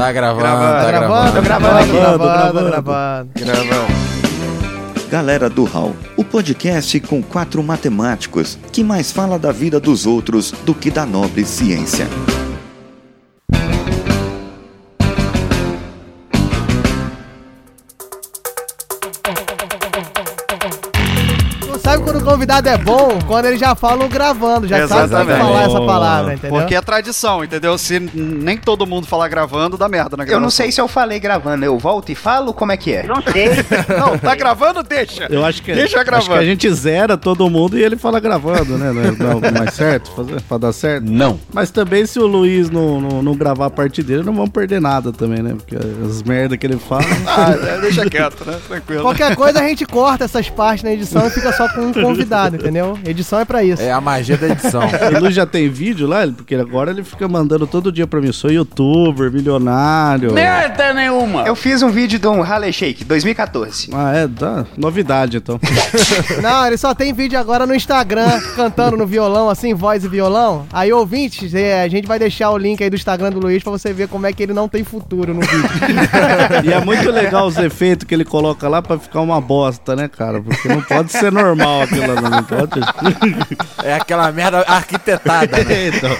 Tá gravando, Gravando. tá Tá gravando. gravando, gravando, Gravando, gravando, gravando. Galera do Hall, o podcast com quatro matemáticos que mais fala da vida dos outros do que da nobre ciência. O convidado é bom? Quando ele já fala gravando, já sabe Exatamente. falar essa palavra, entendeu? Porque é tradição, entendeu? Se nem todo mundo falar gravando, dá merda na Eu gravação. não sei se eu falei gravando, eu volto e falo como é que é. Não sei. Não, tá gravando? Deixa. Eu acho que, Deixa acho gravando. que a gente zera todo mundo e ele fala gravando, né? Não é não é mais certo? Fazer, pra dar certo? Não. Mas também se o Luiz não, não, não gravar a parte dele, não vamos perder nada também, né? Porque as merda que ele fala. Ah, é, deixa quieto, né? Tranquilo. Qualquer coisa a gente corta essas partes na edição e fica só com um convidado, entendeu? Edição é pra isso. É a magia da edição. o Luiz já tem vídeo lá, porque agora ele fica mandando todo dia pra mim. Sou youtuber, milionário. Merda nenhuma. Eu fiz um vídeo de um Harley Shake 2014. Ah, é, dá. Novidade, então. Não, ele só tem vídeo agora no Instagram, cantando no violão, assim, voz e violão. Aí, ouvintes, é, a gente vai deixar o link aí do Instagram do Luiz pra você ver como é que ele não tem futuro no vídeo. E é muito legal os efeitos que ele coloca lá pra ficar uma bosta, né, cara? Porque não pode ser normal aquilo ali, não pode. É aquela merda arquitetada, né? então,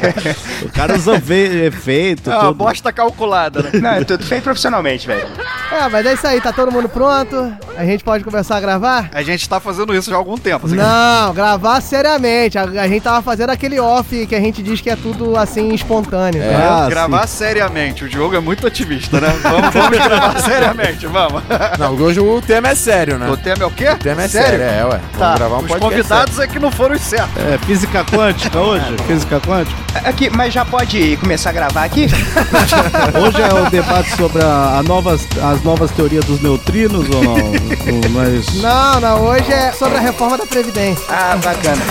o cara usa efeito, É uma tudo. bosta calculada, né? Não, é tudo feito profissionalmente, velho. É, mas é isso aí, tá todo mundo pronto? A gente pode começar a gravar? A gente tá fazendo isso já há algum tempo. assim. Não, gravar seriamente. A, a gente tava fazendo aquele off que a gente diz que é tudo assim espontâneo. É. Ah, gravar seriamente. O Diogo é muito otimista, né? Vamos, vamos gravar seriamente, vamos. Não, hoje o tema é sério, né? O tema é o quê? O tema é sério, é, ué. Tá, Vamos gravar um os convidados é que não foram os certos. É, física quântica hoje? Física quântica? Aqui, mas já pode começar a gravar aqui? Hoje é o debate sobre a, a novas, as novas teorias dos neutrinos ou não? Ou Mas... Não, não, hoje é sobre a reforma da Previdência. Ah, bacana.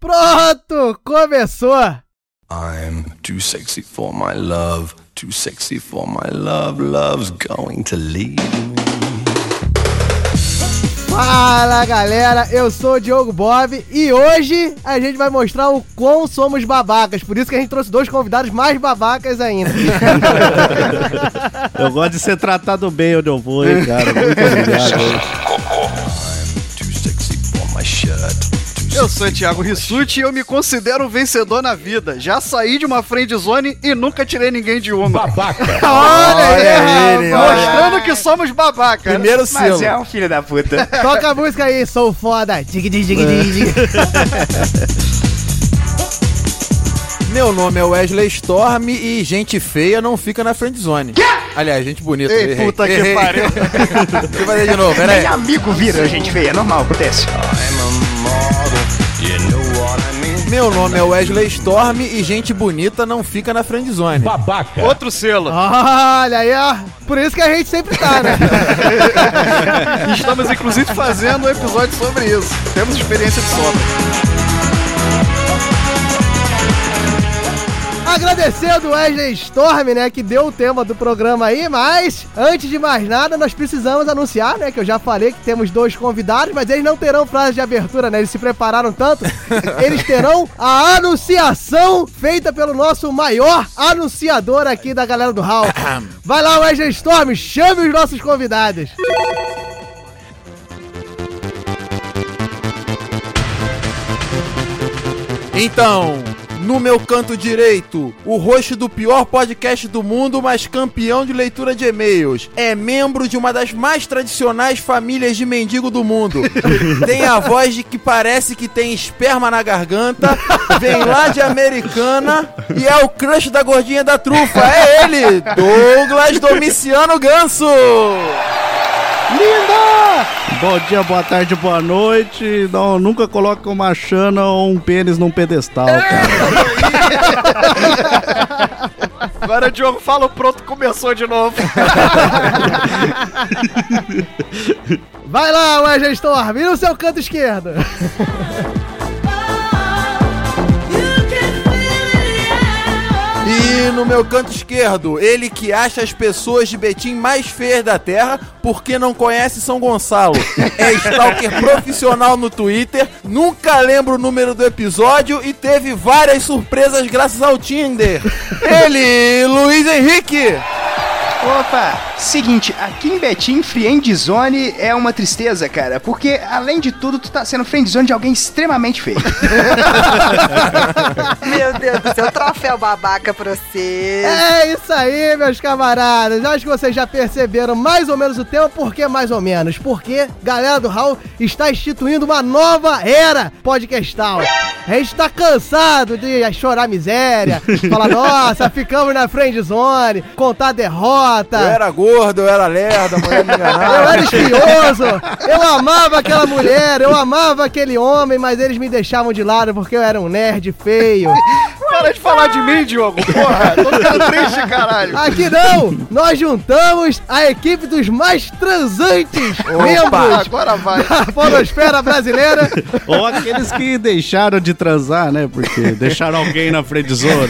Pronto, começou! I'm too sexy for my love, too sexy for my love, love's going to leave me. Fala galera, eu sou o Diogo Bob e hoje a gente vai mostrar o quão somos babacas. Por isso que a gente trouxe dois convidados mais babacas ainda. Eu gosto de ser tratado bem onde eu vou, hein, cara. Muito obrigado. Eu sou o Thiago Rissuti e eu me considero um vencedor na vida. Já saí de uma friend zone e nunca tirei ninguém de uma. Olha Olha aí, ele. Mostrando que somos babacas. né? Primeiro Mas selo. é um filho da puta. Toca a música aí, sou foda. Dig, dig, dig, dig, dig. Meu nome é Wesley Storm e gente feia não fica na friend zone. Aliás, gente bonita. Ei, errei, puta que errei. pariu. Deixa eu fazer de novo, pera aí. Nem amigo vira gente feia, é normal, acontece. I'm a model, Meu nome é Wesley Storm e gente bonita não fica na friend zone. Outro selo. Olha aí, ó. Por isso que a gente sempre tá, né? Estamos inclusive fazendo um episódio sobre isso. Temos experiência de sobra. Agradecendo o Wesley Storm, né, que deu o tema do programa aí, mas antes de mais nada, nós precisamos anunciar, né, que eu já falei que temos dois convidados, mas eles não terão frase de abertura, né, eles se prepararam tanto, eles terão a anunciação feita pelo nosso maior anunciador aqui da galera do Hall. Vai lá, Wesley Storm, chame os nossos convidados. Então, no meu canto direito, o host do pior podcast do mundo, mas campeão de leitura de e-mails. É membro de uma das mais tradicionais famílias de mendigo do mundo. Tem a voz de que parece que tem esperma na garganta, vem lá de Americana e é o crush da gordinha da trufa. É ele, Douglas Domiciano Ganso. Bom dia, boa tarde, boa noite. Não, nunca coloque uma chana ou um pênis num pedestal, cara. Agora o Diogo fala, pronto, começou de novo. Vai lá, Wesley Storm, e no seu canto esquerdo. E no meu canto esquerdo, ele que acha as pessoas de Betim mais feias da Terra porque não conhece São Gonçalo. É stalker profissional no Twitter, nunca lembra o número do episódio e teve várias surpresas graças ao Tinder. Ele, Luiz Henrique. Opa, seguinte, aqui em Betim, friendzone é uma tristeza, cara, porque além de tudo, tu tá sendo friendzone de alguém extremamente feio. Meu Deus do céu, troféu babaca pra você. É isso aí, meus camaradas. Acho que vocês já perceberam mais ou menos o tema. Por que mais ou menos? Porque, galera do Raul está instituindo uma nova era podcastal. A gente tá cansado de chorar miséria, falar, nossa, ficamos na friend zone, contar derrota. Eu era gordo, eu era lerdo, a mulher me Eu era enganava. espioso, eu amava aquela mulher, eu amava aquele homem, mas eles me deixavam de lado porque eu era um nerd feio. Para de falar de mim, Diogo. Porra, tô ficando triste, caralho. Aqui não! Nós juntamos a equipe dos mais transantes Opa, membros agora vai. da podosfera brasileira. Ou aqueles que deixaram de transar, né? Porque deixaram alguém na friendzone.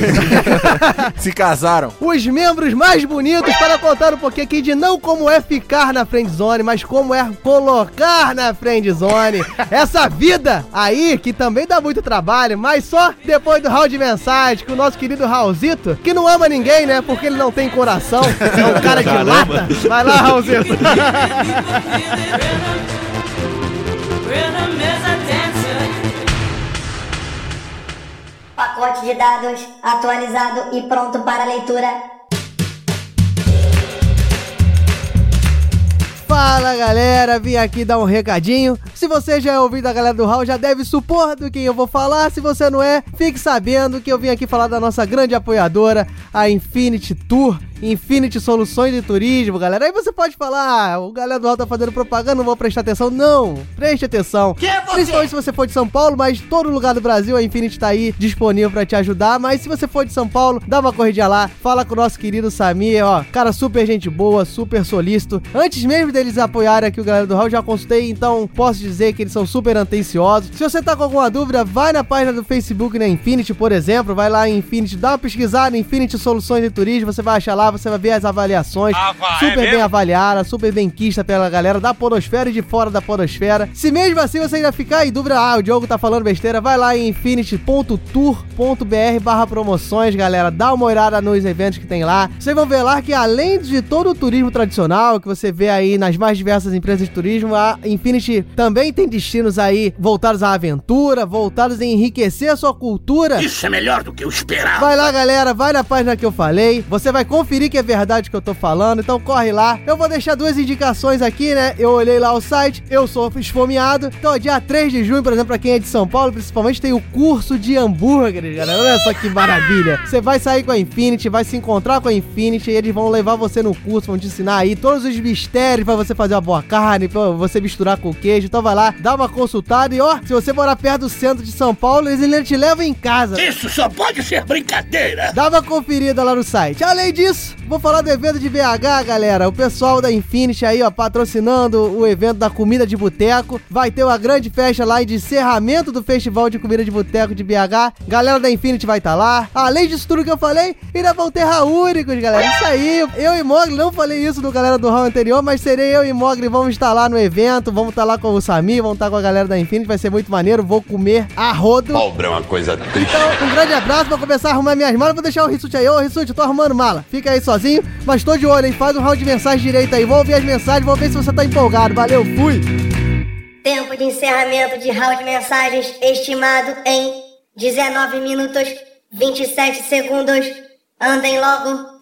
Se casaram. Os membros mais bonitos para contar um pouquinho aqui de não como é ficar na friendzone, mas como é colocar na friendzone. Essa vida aí, que também dá muito trabalho, mas só depois do round de mensagem com o nosso querido Raulzito, que não ama ninguém, né? Porque ele não tem coração, é um cara de lata. Vai lá, Raulzito. Pacote de dados atualizado e pronto para leitura. Fala galera, vim aqui dar um recadinho. Se você já é ouvido da galera do Hall, já deve supor do quem eu vou falar. Se você não é, fique sabendo que eu vim aqui falar da nossa grande apoiadora, a Infinity Tour. Infinity Soluções de Turismo, galera. Aí você pode falar, ah, o galera do Hall tá fazendo propaganda, não vou prestar atenção. Não, preste atenção. Principalmente se você for de São Paulo, mas todo lugar do Brasil a Infinity tá aí disponível pra te ajudar. Mas se você for de São Paulo, dá uma corridinha lá, fala com o nosso querido Samir, ó. Cara, super gente boa, super solícito. Antes mesmo deles apoiarem aqui o galera do Hall, já consultei, então posso dizer que eles são super atenciosos. Se você tá com alguma dúvida, vai na página do Facebook da Infinity, por exemplo, vai lá em Infinity, dá uma pesquisada Infinity Soluções de Turismo, você vai achar lá, você vai ver as avaliações, super bem avaliada, super bem quista pela galera da podosfera e de fora da podosfera. Se mesmo assim você ainda ficar em dúvida, ah, o Diogo tá falando besteira, vai lá em infinity.tour.br barra promoções, galera, dá uma olhada nos eventos que tem lá. Vocês vão ver lá que além de todo o turismo tradicional que você vê aí nas mais diversas empresas de turismo, a Infinity também tem destinos aí voltados à aventura, voltados em enriquecer a sua cultura. Isso é melhor do que eu esperava. Vai lá, galera, vai na página que eu falei. Você vai conferir que é verdade o que eu tô falando, então corre lá. Eu vou deixar duas indicações aqui, né? Eu olhei lá o site, eu sou esfomeado. Então, dia 3 de junho, por exemplo, pra quem é de São Paulo, principalmente, tem o curso de hambúrgueres, galera. Olha só que maravilha. Você vai sair com a Infinity, vai se encontrar com a Infinity e eles vão levar você no curso, vão te ensinar aí todos os mistérios pra você fazer uma boa carne, pra você misturar com queijo. Então vai lá, dá uma consultada e ó, se você morar perto do centro de São Paulo, eles ainda te levam em casa. Isso só pode ser brincadeira. Dá uma conferida lá no site. Além disso, vou falar do evento de BH, galera. O pessoal da Infinity aí, ó, patrocinando o evento da comida de boteco. Vai ter uma grande festa lá de encerramento do Festival de Comida de Boteco de BH. Galera da Infinity vai estar lá. Além disso tudo que eu falei, ainda vão ter únicos, galera. Isso aí. Eu e Mogli, não falei isso no galera do round anterior, mas serei eu e Mogli. Vamos estar lá no evento. Vamos estar lá com o Sami, vamos estar com a galera da Infinity. Vai ser muito maneiro. Vou comer a rodo. Pobre é uma coisa triste. Então, um grande abraço, vou começar a arrumar minhas malas. Vou deixar o Rissuti aí. Ô, Rissuti, tô arrumando mala. Fica aí sozinho, mas tô de olho, hein? Faz um round de mensagem direito aí. Vou ouvir as mensagens, vou ver se você tá empolgado. Valeu, fui! Tempo de encerramento de round de mensagens estimado em 19 minutos 27 segundos. Andem logo.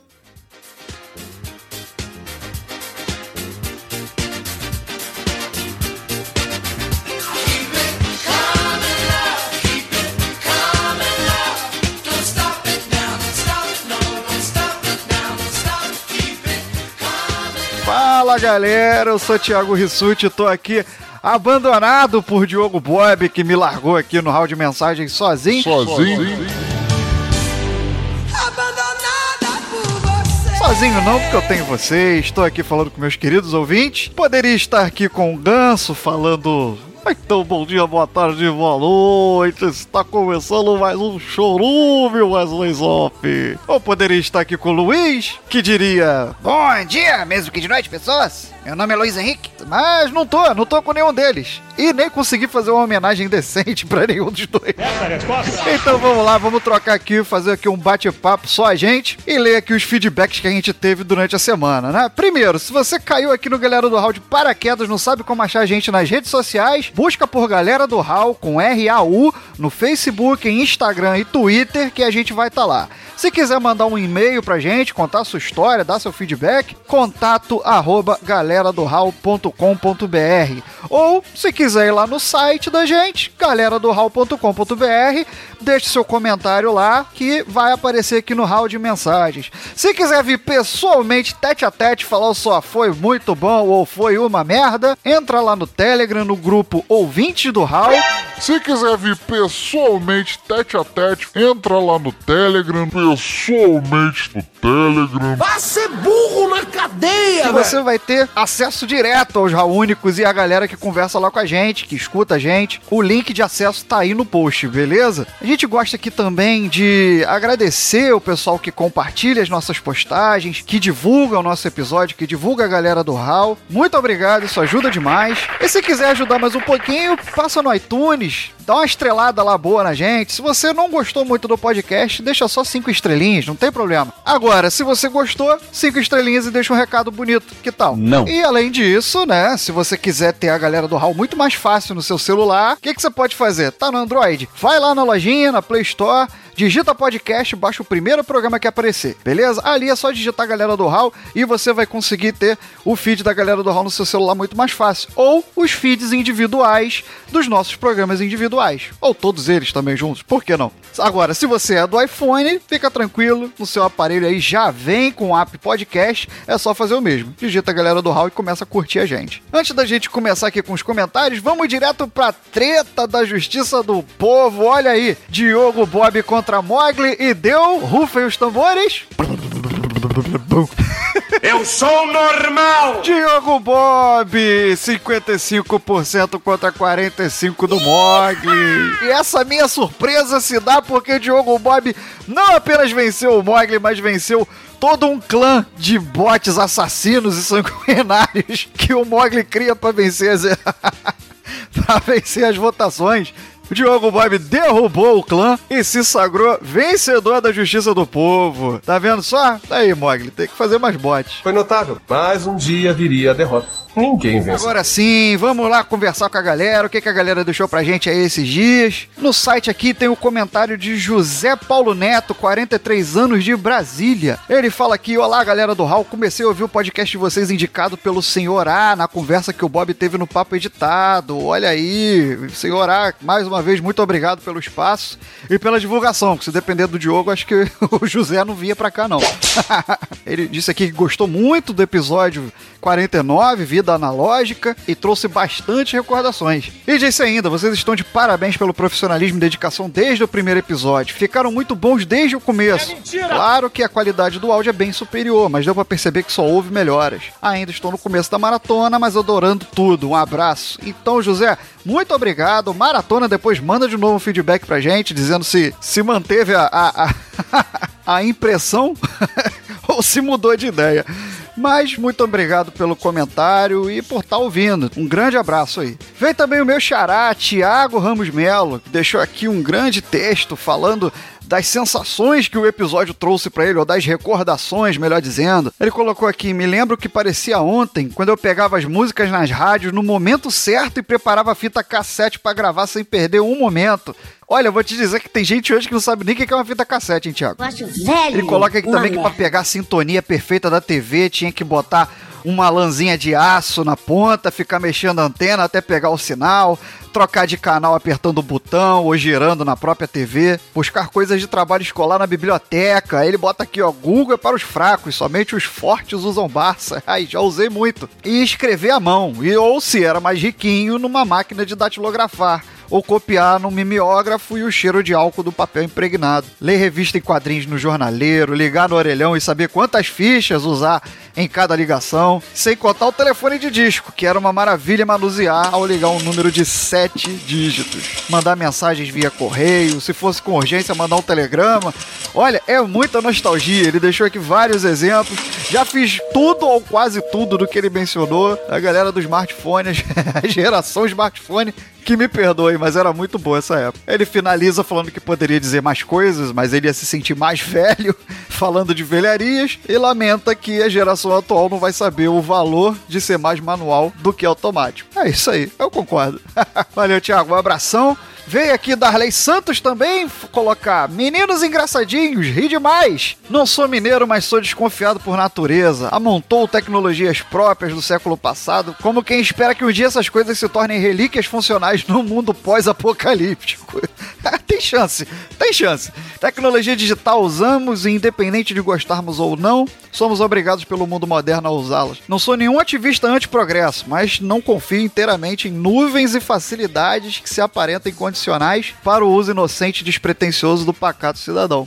Fala galera, eu sou Thiago Rissuti, tô aqui abandonado por Diogo Bob, que me largou aqui no hall de mensagens sozinho. Sozinho? Sozinho não, porque eu tenho vocês, estou aqui falando com meus queridos ouvintes. Poderia estar aqui com o Ganso falando Então, bom dia, boa tarde, boa noite. Está começando mais um chorume, Wesley Zop. Eu poderia estar aqui com o Luiz, que diria: Bom dia, mesmo que de noite, pessoas. Meu nome é Luiz Henrique. Mas não tô, não tô com nenhum deles. E nem consegui fazer uma homenagem decente pra nenhum dos dois. Essa é a resposta? Então vamos lá, vamos trocar aqui, fazer aqui um bate-papo só a gente e ler aqui os feedbacks que a gente teve durante a semana, né? Primeiro, se você caiu aqui no Galera do Hall de paraquedas, não sabe como achar a gente nas redes sociais, busca por Galera do Hall com R-A-U no Facebook, Instagram e Twitter que a gente vai estar lá. Se quiser mandar um e-mail pra gente, contar sua história, dar seu feedback, contato arroba galeradohall.com.br ou se quiser ir lá no site da gente, galeradohall.com.br, deixe seu comentário lá que vai aparecer aqui no hall de mensagens. Se quiser vir pessoalmente, tete a tete, falar só foi muito bom ou foi uma merda, entra lá no Telegram, no grupo Ouvinte do Hall. Se quiser vir pessoalmente, tete a tete, entra lá no Telegram, pessoalmente no Telegram. Vá ser burro na cadeia, que você vai ter acesso direto aos únicos e a galera que conversa lá com a gente, que escuta a gente. O link de acesso tá aí no post, beleza? A gente gosta aqui também de agradecer o pessoal que compartilha as nossas postagens, que divulga o nosso episódio, que divulga a galera do HAL. Muito obrigado, isso ajuda demais. E se quiser ajudar mais um pouquinho, passa no iTunes, dá uma estrelada lá boa na gente. Se você não gostou muito do podcast, deixa só cinco estrelinhas, não tem problema. Agora, se você gostou, cinco estrelinhas e deixa um recado bonito. Que tal? Não. Além disso, né, se você quiser ter a galera do HAL muito mais fácil no seu celular, o que, que você pode fazer? Tá no Android? Vai lá na lojinha, na Play Store, digita podcast, baixa o primeiro programa que aparecer, beleza? Ali é só digitar a galera do HAL e você vai conseguir ter o feed da galera do HAL no seu celular muito mais fácil. Ou os feeds individuais dos nossos programas individuais. Ou todos eles também juntos, por que não? Agora, se você é do iPhone, fica tranquilo, no seu aparelho aí já vem com o app podcast, é só fazer o mesmo. Digita a galera do HAL e começa a curtir a gente. Antes da gente começar aqui com os comentários, vamos direto pra treta da justiça do povo. Olha aí, Diogo Bob contra Mogli e deu, rufem os tambores. Eu sou normal! Diogo Bob, 55% contra 45% do Mogli. E essa minha surpresa se dá porque Diogo Bob não apenas venceu o Mogli, mas venceu todo um clã de bots assassinos e sanguinários que o Mogli cria para vencer as... para vencer as votações. O Diogo Bob derrubou o clã e se sagrou vencedor da justiça do povo. Tá vendo só? Tá aí, Mogli, tem que fazer mais bots. Foi notável, mas um dia viria a derrota. Ninguém vence. Agora sim, vamos lá conversar com a galera. O que, que a galera deixou pra gente aí esses dias? No site aqui tem o comentário de José Paulo Neto, 43 anos de Brasília. Ele fala aqui: Olá, galera do Hall. Comecei a ouvir o podcast de vocês indicado pelo senhor A na conversa que o Bob teve no papo editado. Olha aí, senhor A, mais uma vez, muito obrigado pelo espaço e pela divulgação. Que se depender do Diogo, acho que o José não vinha pra cá, não. Ele disse aqui que gostou muito do episódio 49, Vida Analógica, e trouxe bastante recordações. E disse ainda: vocês estão de parabéns pelo profissionalismo e dedicação desde o primeiro episódio. Ficaram muito bons desde o começo. É claro que a qualidade do áudio é bem superior, mas deu pra perceber que só houve melhoras. Ainda estou no começo da maratona, mas adorando tudo. Um abraço. Então, José, muito obrigado. Maratona, depois manda de novo um feedback pra gente, dizendo se se manteve a, a, a, a impressão ou se mudou de ideia. Mas muito obrigado pelo comentário e por estar ouvindo. Um grande abraço aí. Vem também o meu xará, Tiago Ramos Melo, que deixou aqui um grande texto falando das sensações que o episódio trouxe para ele, ou das recordações, melhor dizendo. Ele colocou aqui: Me lembro que parecia ontem, quando eu pegava as músicas nas rádios no momento certo e preparava a fita cassete para gravar sem perder um momento. Olha, eu vou te dizer que tem gente hoje que não sabe nem o que é uma fita cassete, hein, Thiago? Eu acho velho. Ele coloca aqui também que pra merda. pegar a sintonia perfeita da TV tinha que botar uma lãzinha de aço na ponta, ficar mexendo a antena até pegar o sinal, trocar de canal apertando o botão ou girando na própria TV, buscar coisas de trabalho escolar na biblioteca. Aí ele bota aqui, ó, Google é para os fracos, somente os fortes usam Barça. Aí já usei muito. E escrever à mão, e ou se era mais riquinho, numa máquina de datilografar ou copiar no mimeógrafo e o cheiro de álcool do papel impregnado. Ler revista em quadrinhos no jornaleiro, ligar no orelhão e saber quantas fichas usar em cada ligação, sem contar o telefone de disco, que era uma maravilha manusear ao ligar um número de sete dígitos. Mandar mensagens via correio, se fosse com urgência, mandar um telegrama. Olha, é muita nostalgia. Ele deixou aqui vários exemplos. Já fiz tudo ou quase tudo do que ele mencionou. A galera do smartphone, a geração smartphone que me perdoe, mas era muito boa essa época. Ele finaliza falando que poderia dizer mais coisas, mas ele ia se sentir mais velho, falando de velharias, e lamenta que a geração atual não vai saber o valor de ser mais manual do que automático. É isso aí, eu concordo. Valeu, Thiago, um abração. Veio aqui Darley Santos também colocar Meninos engraçadinhos, ri demais. Não sou mineiro, mas sou desconfiado por natureza. Amontou tecnologias próprias do século passado, como quem espera que um dia essas coisas se tornem relíquias funcionais no mundo pós-apocalíptico. tem chance, tem chance. Tecnologia digital usamos e independente de gostarmos ou não, somos obrigados pelo mundo moderno a usá-las. Não sou nenhum ativista anti-progresso, mas não confio inteiramente em nuvens e facilidades que se aparentam incondicionais para o uso inocente e despretensioso do pacato cidadão.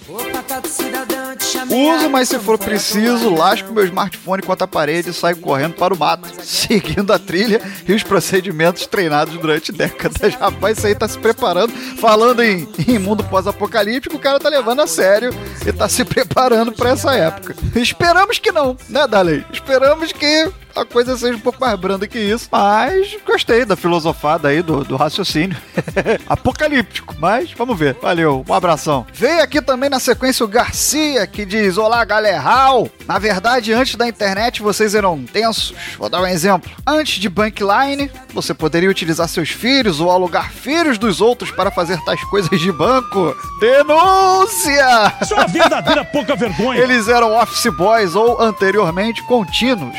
Uso, mas se for preciso, lasco meu smartphone contra a parede e saio correndo para o mato, seguindo a trilha e os procedimentos treinados durante décadas. Rapaz, isso aí tá se preparando. Falando em, em mundo pós-apocalíptico, o cara tá levando a sério e tá se preparando para essa época. Esperamos que não, né, Dalei? Esperamos que a coisa seja um pouco mais branda que isso. Mas gostei da filosofada aí, do, do raciocínio. Apocalíptico, mas vamos ver. Valeu, um abração. Veio aqui também na sequência o Garcia, que diz: Olá, galeral. Na verdade, antes da internet vocês eram tensos. Vou dar um exemplo. Antes de Bankline, você poderia utilizar seus filhos ou alugar filhos dos outros para fazer tais coisas de banco. Denúncia! Sua verdadeira pouca vergonha. Eles eram office boys ou anteriormente contínuos.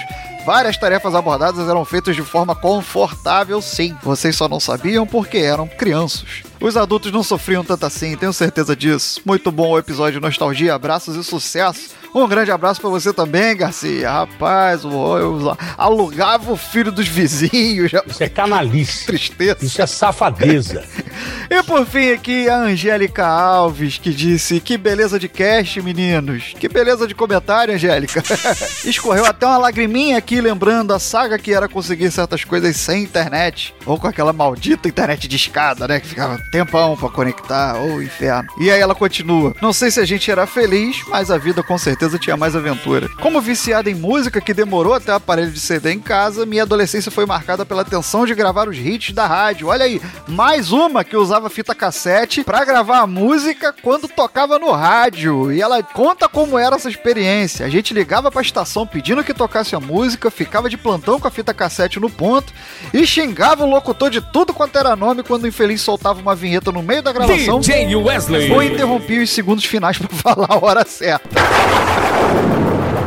Várias tarefas abordadas eram feitas de forma confortável, sim. Vocês só não sabiam porque eram crianças. Os adultos não sofriam tanto assim, tenho certeza disso. Muito bom o episódio Nostalgia, abraços e sucesso. Um grande abraço pra você também, Garcia. Rapaz, o- eu alugava o filho dos vizinhos. Isso é canalice. Tristeza. Isso é safadeza. E por fim aqui a Angélica Alves, que disse: Que beleza de cast, meninos. Que beleza de comentário, Angélica. Escorreu até uma lagriminha aqui, lembrando a saga que era conseguir certas coisas sem internet. Ou com aquela maldita internet de escada, né? Que ficava tempão pra conectar. Ô, inferno. E aí ela continua: Não sei se a gente era feliz, mas a vida com certeza tinha mais aventura. Como viciada em música que demorou até o aparelho de CD em casa, minha adolescência foi marcada pela tensão de gravar os hits da rádio. Olha aí, mais uma que usava fita cassete pra gravar a música quando tocava no rádio. E ela conta como era essa experiência. A gente ligava pra estação pedindo que tocasse a música, ficava de plantão com a fita cassete no ponto e xingava o locutor de tudo quanto era nome quando o infeliz soltava uma vinheta no meio da gravação. DJ Wesley. Ou interrompia os segundos finais pra falar a hora certa.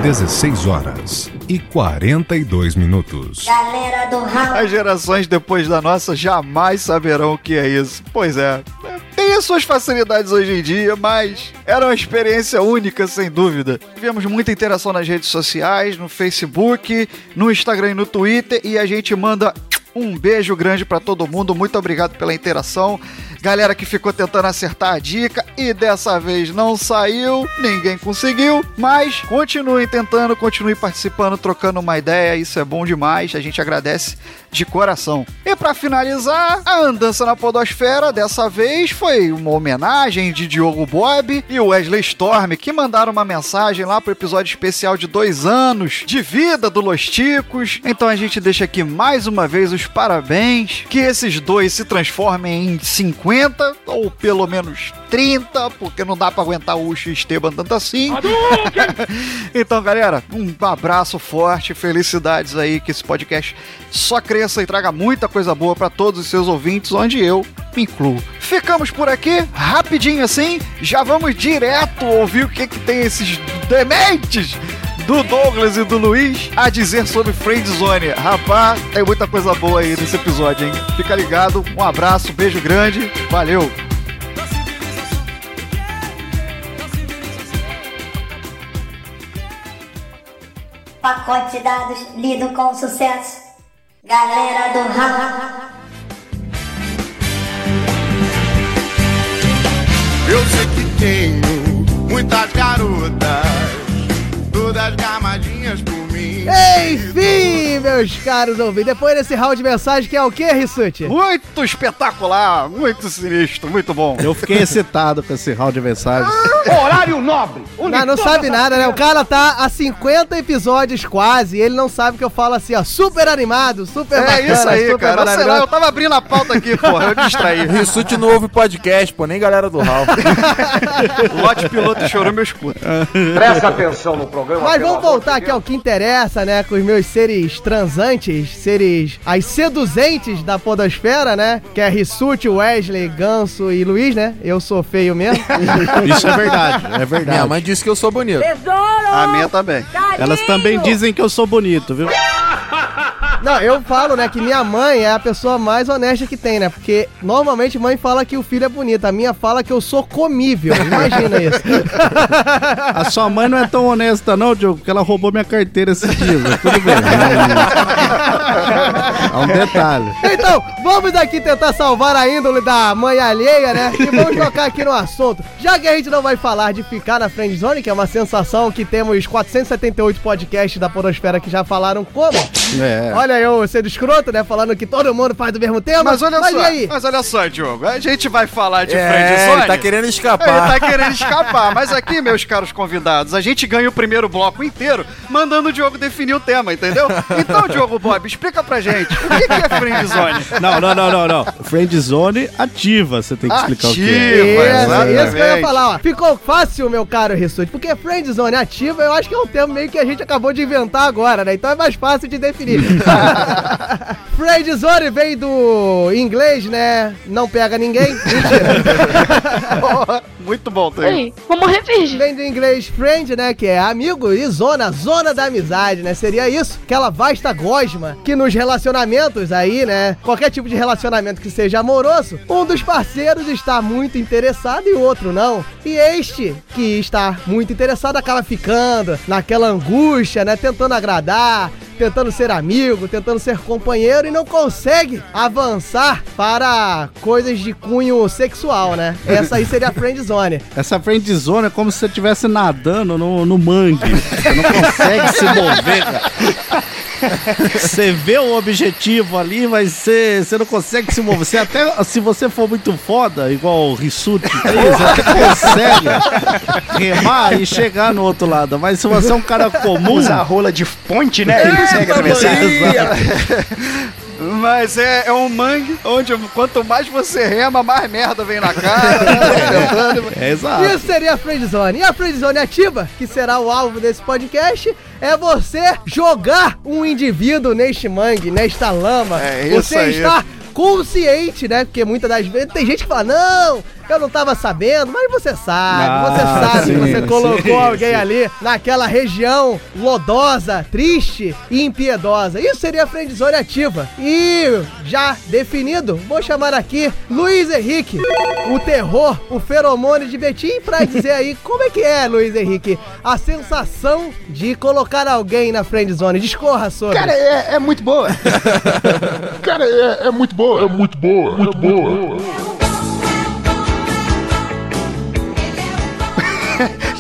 16 horas e 42 minutos. Galera do Raul. As gerações depois da nossa jamais saberão o que é isso. Pois é. Tem as suas facilidades hoje em dia, mas era uma experiência única, sem dúvida. Tivemos muita interação nas redes sociais, no Facebook, no Instagram e no Twitter, e a gente manda um beijo grande pra todo mundo. Muito obrigado pela interação. Galera que ficou tentando acertar a dica e dessa vez não saiu, ninguém conseguiu, mas continuem tentando, continuem participando, trocando uma ideia, isso é bom demais, a gente agradece de coração. E pra finalizar, a andança na podosfera dessa vez foi uma homenagem de Diogo Bob e Wesley Storm que mandaram uma mensagem lá pro episódio especial de dois anos de vida do Los Ticos. Então a gente deixa aqui mais uma vez os parabéns, que esses dois se transformem em 50 ou pelo menos 30, porque não dá pra aguentar o Ucho e Esteban tanto assim. então, galera, um abraço forte, felicidades aí, que esse podcast só cresça e traga muita coisa boa pra todos os seus ouvintes, onde eu me incluo. Ficamos por aqui, rapidinho assim, já vamos direto ouvir o que, que tem esses dementes do Douglas e do Luiz a dizer sobre Friendzone. Rapaz, tem muita coisa boa aí nesse episódio, hein? Fica ligado, um abraço, beijo grande, valeu! Pacote de dados lido com sucesso. Galera do Raul. Eu sei que tenho muitas garotas, todas gamadinhas por. Enfim, meus caros ouvintes, depois desse round de mensagem, que é o que, Rissuti? Muito espetacular, muito sinistro, muito bom. Eu fiquei excitado com esse round de mensagens. Horário nobre. Não, não sabe nada, né? O cara tá há 50 episódios quase e ele não sabe que eu falo assim, ó, super animado, super É bacana, isso aí, super cara. Sei lá, eu tava abrindo a pauta aqui, porra, eu distraí. Rissuti não ouve podcast, pô, nem galera do Hall. Lote piloto chorou meu escudo. Presta atenção no programa. Mas vamos voltar aqui ao que interessa, né? Com os meus seres transantes, seres as seduzentes da podosfera, né? Que é Rissuti, Wesley, Ganso e Luiz, né? Eu sou feio mesmo. Isso é verdade, é verdade. Minha mãe disse que eu sou bonito. A minha também. Elas também dizem que eu sou bonito, viu? Não, eu falo, né, que minha mãe é a pessoa mais honesta que tem, né? Porque normalmente mãe fala que o filho é bonito, a minha fala que eu sou comível. Imagina isso. A sua mãe não é tão honesta, não, Diogo, porque ela roubou minha carteira esses dias. mas Tudo bem. É um detalhe. Então, vamos aqui tentar salvar a índole da mãe alheia, né? E vamos tocar aqui no assunto. Já que a gente não vai falar de ficar na friend zone, que é uma sensação que temos 478 podcasts da Podosfera que já falaram como. É. Olha eu sendo escroto, né? Falando que todo mundo faz do mesmo tema. Mas olha mas só, e aí? mas olha só, Diogo, a gente vai falar de É, friendzone. ele tá querendo Ele escapar. tá querendo escapar, mas aqui, meus caros convidados, a gente ganha o primeiro bloco inteiro mandando o Diogo definir o tema, entendeu? Então, Diogo Bob, explica pra gente, o que, que é friendzone? Não, não, não, não, não. Friend zone ativa, você tem que explicar o que Ativa. é. Isso, exatamente. isso que eu ia falar, ó. Ficou fácil, meu caro Rissuti, porque friendzone ativa eu acho que é um termo meio que a gente acabou de inventar agora, né? Então é mais fácil de definir. friendzone vem do inglês, né? Não pega ninguém. Mentira. Muito bom, tem. vou morrer virgem. Vem do inglês friend, né? Que é amigo e zona, zona da amizade, né? Seria isso, aquela vasta gosma que nos relacionamentos aí, né? Qualquer tipo de relacionamento que seja amoroso, um dos parceiros está muito interessado e o outro não. E este que está muito interessado acaba ficando naquela angústia, né? Tentando agradar, tentando ser amigo, tentando ser companheiro e não consegue avançar para coisas de cunho sexual, né? Essa aí seria a friend zone. Essa friend zone é como se você estivesse nadando no, no mangue. Você não consegue se mover, cara. Você vê o objetivo ali, mas você, você não consegue se mover. Você até, se você for muito foda, igual o Rissuti, você até consegue remar e chegar no outro lado. Mas se você é um cara comum... Usa a rola de ponte, né? Ele consegue atravessar. Mas é, é um mangue onde quanto mais você rema, mais merda vem na cara. né? É exato. Isso seria a friendzone. E a friendzone ativa, que será o alvo desse podcast, é você jogar um indivíduo neste mangue, nesta lama. É isso você aí. está consciente, né? Porque muitas das vezes tem gente que fala, não, eu não tava sabendo, mas você sabe, Ah, você sabe que sim, você colocou sim, alguém sim. ali naquela região lodosa, triste e impiedosa. Isso seria a friendzone ativa. E já definido, vou chamar aqui Luiz Henrique, o terror, o feromônio de Betim, pra dizer aí como é que é, Luiz Henrique, a sensação de colocar alguém na friendzone. Discorra sobre. Cara, é, é muito boa. Cara, é, é muito boa, é muito boa, muito boa.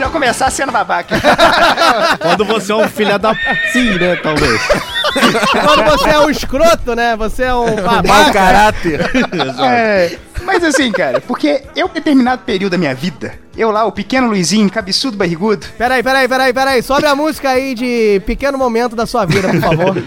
Já começar sendo babaca. Quando você é um filho da... Sim, né, talvez. Quando você é um escroto, né? Você é um Mau babaca. caráter. É, mas assim, cara, porque eu, em determinado período da minha vida, eu lá, o pequeno Luizinho, cabeçudo barrigudo, Peraí, peraí, peraí, peraí. Sobe a música aí de pequeno momento da sua vida, por favor.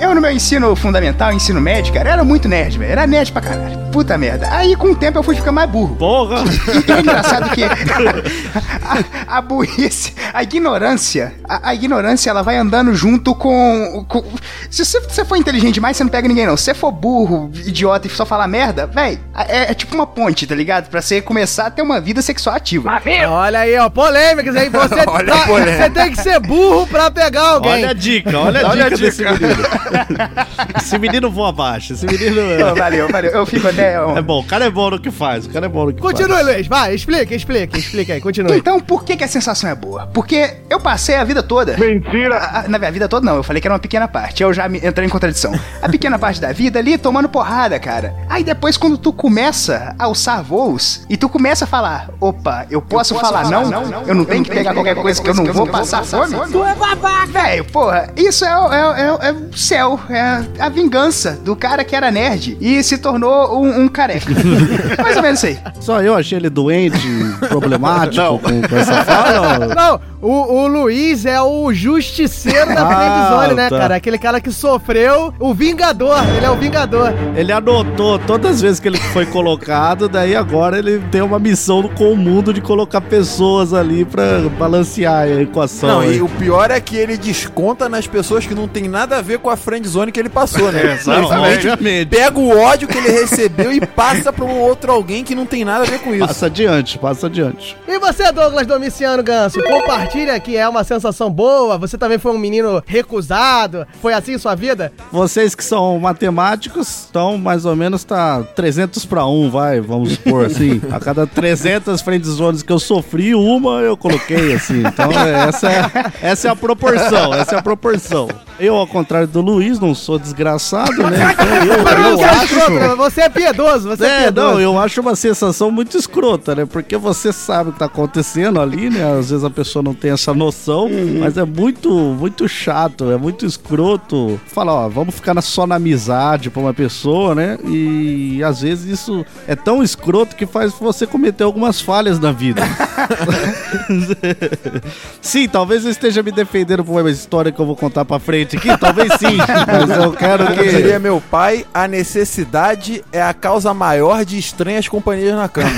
Eu no meu ensino fundamental, ensino médio, cara, era muito nerd, velho. Era nerd pra caralho. Puta merda. Aí com o tempo eu fui ficar mais burro. Porra! E é engraçado que a, a burrice, a ignorância, a, a ignorância ela vai andando junto com. com- se você, você for inteligente demais, você não pega ninguém, não. Se você for burro, idiota e só falar merda, véi, é, é tipo uma ponte, tá ligado? Pra você começar a ter uma vida sexual ativa. Olha aí, ó, polêmicas aí. Você, tá- a você tem que ser burro pra pegar alguém. Olha a dica, olha a Olha a dica desse dica. menino. Esse menino voa abaixo. Esse menino. Pô, valeu, valeu. Eu fico até. É bom, o cara é bom no que faz. O cara é bom no que Continue, faz. Luiz. Vai, explica, explica, explica aí. Continue. Então, por que, que a sensação é boa? Porque eu passei a vida toda. Mentira! na minha vida toda, não. Eu falei que era uma pequena parte. Eu já me entrei em contradição. A pequena parte da vida ali tomando porrada, cara. Aí depois, quando tu começa a alçar voos e tu começa a falar: opa, eu posso, falar, não? Eu não tenho que pegar qualquer coisa que eu não vou passar fome? Tu é babaca! Velho, porra, isso é, o- é, é, é o céu. É a vingança do cara que era nerd e se tornou um, um careca. Mais ou menos isso aí. Só eu achei ele doente, problemático com, com essa fala. Não, o, o Luiz é o justiceiro da Ah, friendzone, né, tá. cara? Aquele cara que sofreu, o vingador, ele é o vingador. Ele anotou todas as vezes que ele foi colocado, daí agora ele tem uma missão com o mundo de colocar pessoas ali pra balancear a equação. Não, aí. e o pior é que ele desconta nas pessoas que não tem nada a ver com a friend zone que ele passou, né? É, exatamente. Ele pega o ódio que ele recebeu e passa pra um outro alguém que não tem nada a ver com isso. Passa adiante, passa adiante. E você, Douglas Domiciano Ganso, compartilha que é uma sensação boa, você também foi um menino recusado, foi assim sua vida? Vocês que são matemáticos, então mais ou menos tá 300 pra 1, vai, vamos supor assim. A cada 300 friend zones que eu sofri, uma eu coloquei assim. Então é, essa é, essa é a proporção, essa é a proporção. Eu, ao contrário do Luiz, não sou desgraçado, né? Então eu, eu Você é acho... Você é piedoso, você é, É, piedoso. não, eu acho uma sensação muito escrota, né? Porque você sabe o que tá acontecendo ali, né? Às vezes a pessoa não tem essa noção, mas é muito, muito chato, é muito escroto. Fala, ó, vamos ficar só na amizade pra uma pessoa, né? E às vezes isso é tão escroto que faz você cometer algumas falhas na vida. sim, talvez eu esteja me defendendo por uma história que eu vou contar pra frente aqui, talvez sim, mas eu quero Como diria que... meu pai, a necessidade é a causa maior de estranhas companhias na cama.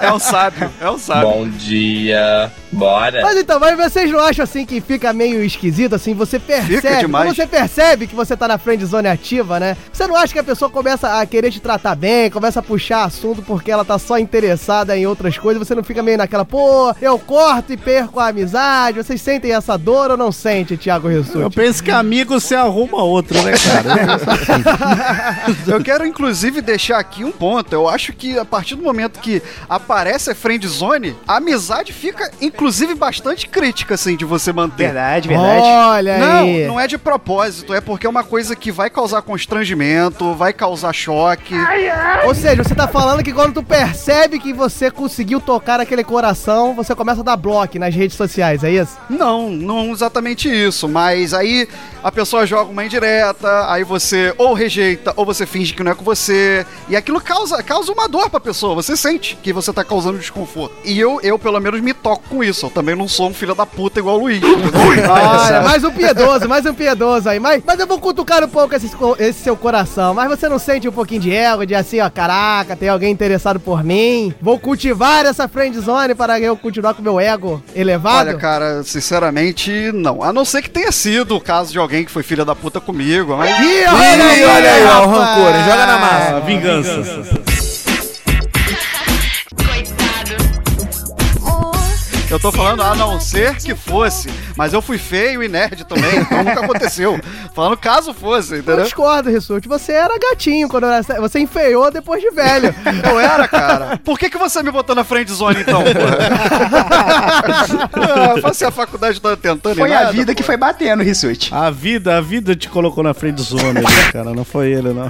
É o sábio, é o sábio. Bom dia, bora. Mas então, mas vocês não acham assim que fica meio esquisito, assim, você percebe, demais. quando você percebe que você tá na friend zone ativa, né? Você não acha que a pessoa começa a querer te tratar bem, começa a puxar assunto porque ela tá só interessada em outras coisas, você não fica meio naquela, pô, eu corto e perco a amizade, vocês sentem essa dor ou não sente, Thiago Eu Rissuti? penso que amigo você arruma outro, né, cara? Eu quero, inclusive, deixar aqui um ponto. Eu acho que a partir do momento que aparece a friend zone, a amizade fica, inclusive, bastante crítica, assim, de você manter. Verdade, verdade. Olha aí. Não, não é de propósito, é porque é uma coisa que vai causar constrangimento, vai causar choque. Ou seja, você tá falando que quando tu percebe que você conseguiu tocar aquele coração, você começa a dar bloco nas redes sociais, é isso? Não, não exatamente isso, mas aí a pessoa joga uma indireta, aí você ou rejeita, ou você finge que não é com você, e aquilo causa, causa uma dor pra pessoa, você sente que você tá causando desconforto. E eu, eu pelo menos, me toco com isso, eu também não sou um filho da puta igual o Luiz. Olha, mais um piedoso, mais um piedoso aí. Mas, mas eu vou cutucar um pouco esse, esse seu coração. Mas você não sente um pouquinho de ego, de assim, ó, caraca, tem alguém interessado por mim? Vou cultivar essa friend zone para eu continuar com meu ego elevado? Olha, cara, sinceramente, não. A não ser que tenha sido o caso de alguém que foi filha da puta comigo, mas. Ih, Ih, olha aí, ó, o rancor, joga na Ah, massa. vingança. Eu tô falando a não ser que fosse, mas eu fui feio e nerd também, então nunca aconteceu. Falando caso fosse, Eu entendeu? discordo, Rissuti. Você era gatinho quando era... Você enfeiou depois de velho. Eu era, cara. Por que, que você me botou na friend zone então, porra? ah, passei a faculdade toda tentando Foi a nada, vida que foi batendo, Rissuti. A vida, a vida te colocou na frente zone, né, cara. Não foi ele, não.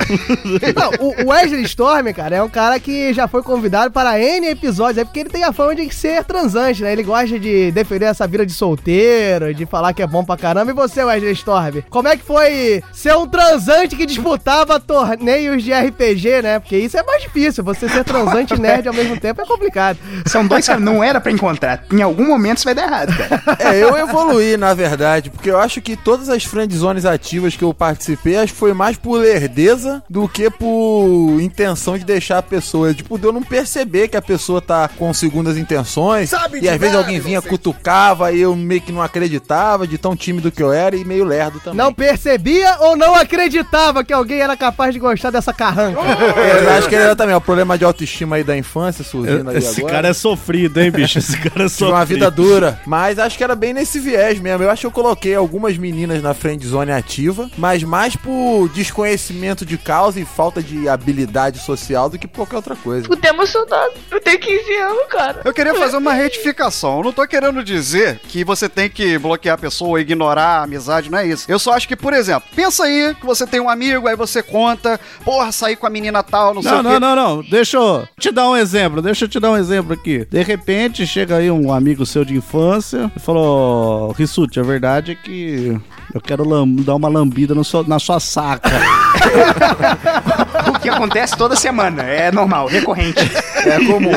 Não, o o Wesley Storm, cara, é um cara que já foi convidado para N episódios, é porque ele tem a fama de ser transante, né? Ele gosta de defender essa vida de solteiro, de falar que é bom pra caramba. E você, Wesley Storm, como é que foi ser um transante que disputava torneios de RPG, né? Porque isso é mais difícil, você ser transante e nerd ao mesmo tempo é complicado. São dois que não era pra encontrar. Em algum momento isso vai dar errado, cara. É, eu evoluí, na verdade, porque eu acho que todas as friend zones ativas que eu participei, acho que foi mais por lerdeza do que por intenção de deixar a pessoa, tipo, de eu não perceber que a pessoa tá com segundas intenções, Sabe e às vezes alguém vinha, cutucava, e eu meio que não acreditava, de tão tímido que eu era e meio lerdo também. Não percebia ou não acreditava que alguém era capaz de gostar dessa carranca? Eu acho que ele era também o problema de autoestima aí da infância, surgindo aí Esse agora. cara é sofrido, hein, bicho? Esse cara é Tive uma sofrido. vida dura, mas acho que era bem nesse viés mesmo. Eu acho que eu coloquei algumas meninas na friend zone ativa, mas mais por desconhecimento de causa e falta de habilidade social do que por qualquer outra coisa. Puta emocionado. Eu tenho 15 anos, cara. Eu queria fazer uma retificação. Eu não tô querendo dizer que você tem que bloquear a pessoa, ignorar a amizade, não é isso. Eu só acho que, por exemplo, pensa aí que você tem um amigo, aí você conta, porra, saí com a menina tal, não, sei Não, o não, quê. não, não. Deixa eu te dar um exemplo. Deixa eu te dar um exemplo aqui. De repente, chega aí um amigo seu de infância e falou: Rissuti, a verdade é que eu quero dar uma lambida no seu- na sua saca. O que acontece toda semana. É normal, recorrente. É comum.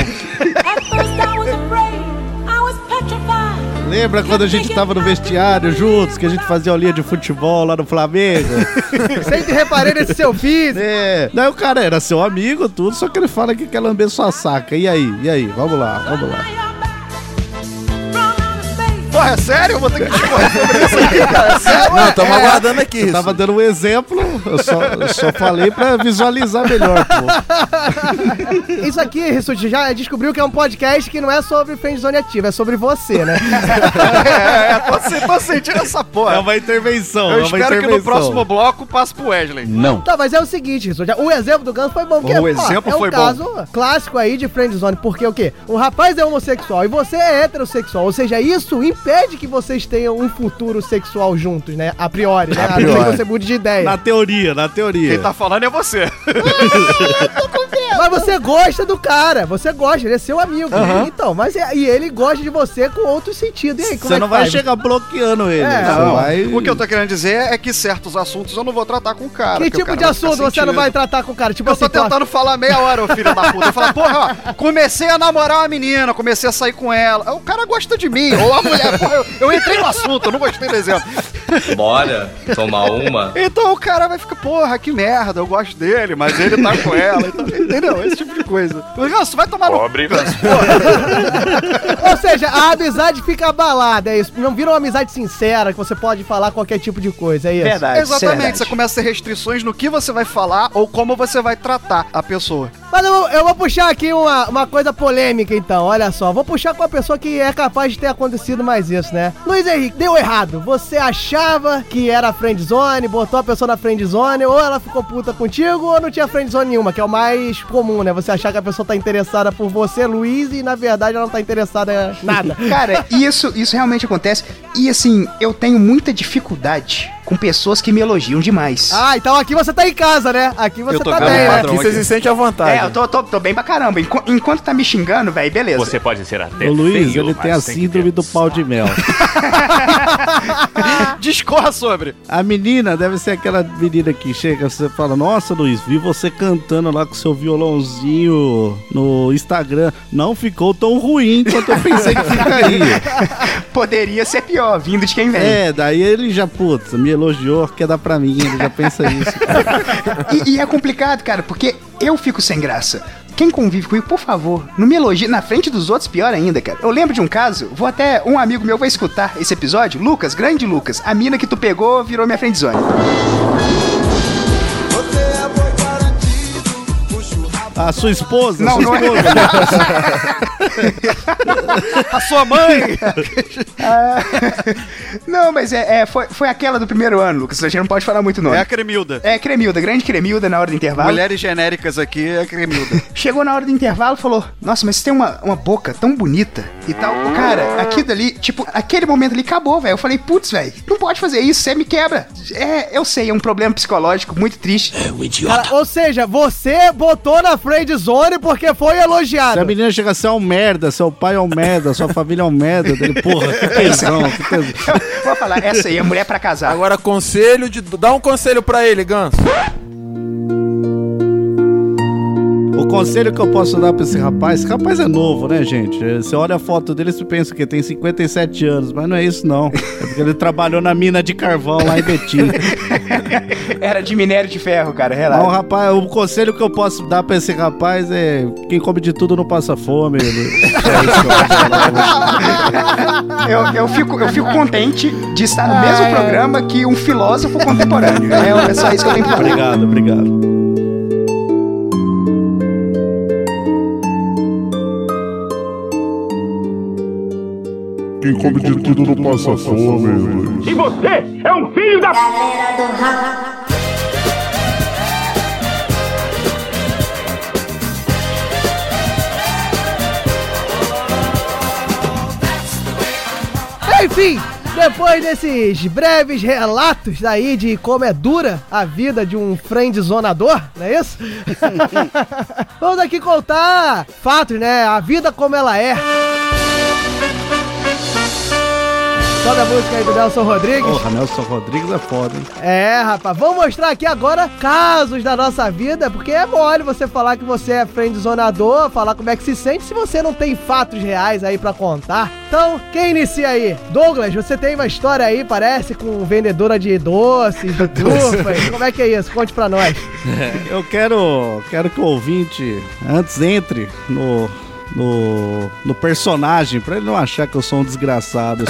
Lembra quando a gente tava no vestiário juntos, que a gente fazia aulinha de futebol lá no Flamengo? Sempre reparei nesse seu físico. É. Daí o cara era seu amigo, tudo, só que ele fala que quer lamber sua saca. E aí? E aí? Vamos lá, vamos lá. Porra, é sério? Eu vou ter que discorrer sobre isso aqui, cara. É sério? Não, estamos aguardando aqui. Eu tava dando um exemplo, eu só, eu só falei pra visualizar melhor, pô. Isso aqui, Rissuti, já descobriu que é um podcast que não é sobre friendzone ativa, é sobre você, né? É, é, tô, se- tô sentindo essa porra. É uma intervenção, Eu é uma espero que no intervenção. próximo bloco passe pro Wesley. Não. Tá, mas é o seguinte, Rissuti, o exemplo do Ganso foi bom, porque O pô, exemplo é um foi bom. caso clássico aí de friendzone, porque o quê? O rapaz é homossexual e você é heterossexual, ou seja, isso impede que vocês tenham um futuro sexual juntos, né? A priori, né? A, priori. menos que você mude de ideia. Na teoria, na teoria. Quem tá falando é você. Mas você gosta do cara, você gosta, ele é seu amigo. Aham. Então, mas é- e ele gosta de você com outro sentido. E aí, como Você é não que vai faz? chegar bloqueando ele. É, você Não, vai... O que eu tô querendo dizer é que certos assuntos eu não vou tratar com o cara. Que tipo cara de assunto você não vai tratar com o cara? Tipo Eu tô assim, pô, tentando falar meia hora, ô filho da puta. Eu falo, porra, ó, comecei a namorar uma menina, comecei a sair com ela. O cara gosta de mim, ou a mulher. Porra, eu, eu entrei no assunto, eu não gostei do exemplo. Bora tomar uma. Então o cara vai ficar, porra, que merda, eu gosto dele, mas ele tá com ela. Então, entendeu? Esse tipo de coisa. O Ganso, vai tomar no. Pobre. Ou seja, a amizade fica abalada, é isso. Não vira uma amizade sincera, que você pode falar qualquer tipo de coisa, é isso? Verdade. Exatamente, verdade. você começa a ter restrições no que você vai falar ou como você vai tratar a pessoa. Mas eu, vou- eu vou puxar aqui uma, uma coisa polêmica, então, olha só. Vou puxar com a pessoa que é capaz de ter acontecido mais isso, né? Luiz Henrique, deu errado. Você achava que era friendzone, botou a pessoa na friendzone, ou ela ficou puta contigo, ou não tinha friendzone nenhuma, que é o mais comum, né? Você achar que a pessoa tá interessada por você, Luiz, e na verdade ela não tá interessada em nada. Cara, isso, isso realmente acontece. E assim, eu tenho muita dificuldade com pessoas que me elogiam demais. Ah, então aqui você tá em casa, né? Aqui você tá bem, né? padrão Aqui você se sente à vontade. É, eu tô, tô, tô bem pra caramba. Enqu- enquanto tá me xingando, velho, beleza. Você pode ser até O Luiz, feio, ele tem a síndrome do pau de mel. Discorra sobre. A menina deve ser aquela menina que chega, você fala, nossa Luiz, vi você cantando lá com seu violãozinho no Instagram. Não ficou tão ruim quanto eu pensei que ficaria. Poderia ser pior, vindo de quem vem. É, daí ele já, putz, me elogiou, quer dar pra mim, ele já pensa isso. E, e é complicado, cara, porque eu fico sem graça. Quem convive comigo, por favor, não me elogie na frente dos outros, pior ainda, cara. Eu lembro de um caso, vou até. Um amigo meu vai escutar esse episódio, Lucas, grande Lucas. A mina que tu pegou virou minha friendzone. A sua esposa? Não, sua não é. esposa. A sua mãe! Ah, não, mas é, é, foi, foi aquela do primeiro ano, Lucas. A gente não pode falar muito nome. É a Cremilda. É Cremilda, grande Cremilda na hora do intervalo. Mulheres genéricas aqui é a Cremilda. Chegou na hora do intervalo e falou: Nossa, mas você tem uma, uma boca tão bonita e tal. Cara, aquilo ali, tipo, aquele momento ali acabou, velho. Eu falei: Putz, velho, não pode fazer isso, você me quebra. É, eu sei, é um problema psicológico muito triste. É um Cara, ou seja, você botou na friend zone porque foi Se a elogiado. menina chega a ser um merda, seu pai é um merda, sua família é um merda, dele, porra, que tesão, que tesão. Vou falar, essa aí é mulher pra casar. Agora, conselho de. Dá um conselho pra ele, Ganso. O conselho que eu posso dar pra esse rapaz, esse rapaz é novo, né, gente? Você olha a foto dele e pensa que tem 57 anos, mas não é isso não. É porque ele trabalhou na mina de carvão lá em Betim. Era de minério de ferro, cara, relaxa. Não, rapaz, o conselho que eu posso dar pra esse rapaz é quem come de tudo não passa fome. É que eu posso falar. Eu, eu, fico, eu fico contente de estar no mesmo programa que um filósofo contemporâneo. É, é só isso que eu tenho que falar. Obrigado, obrigado. Quem come de tudo não passa fome. E você é um filho da. Galera do rap. Enfim, depois desses breves relatos aí de como é dura a vida de um friendzonador, não é isso? Vamos aqui contar fatos, né? A vida como ela é. Sobe a música aí do Nelson Rodrigues. Porra, Nelson Rodrigues é foda, hein? É, rapaz, vamos mostrar aqui agora casos da nossa vida, porque é mole você falar que você é friendzonador, falar como é que se sente se você não tem fatos reais aí pra contar. Então, quem inicia aí? Douglas, você tem uma história aí, parece, com vendedora de doces, de como é que é isso? Conte pra nós. Eu quero, quero que o ouvinte antes entre no, no, no personagem, pra ele não achar que eu sou um desgraçado.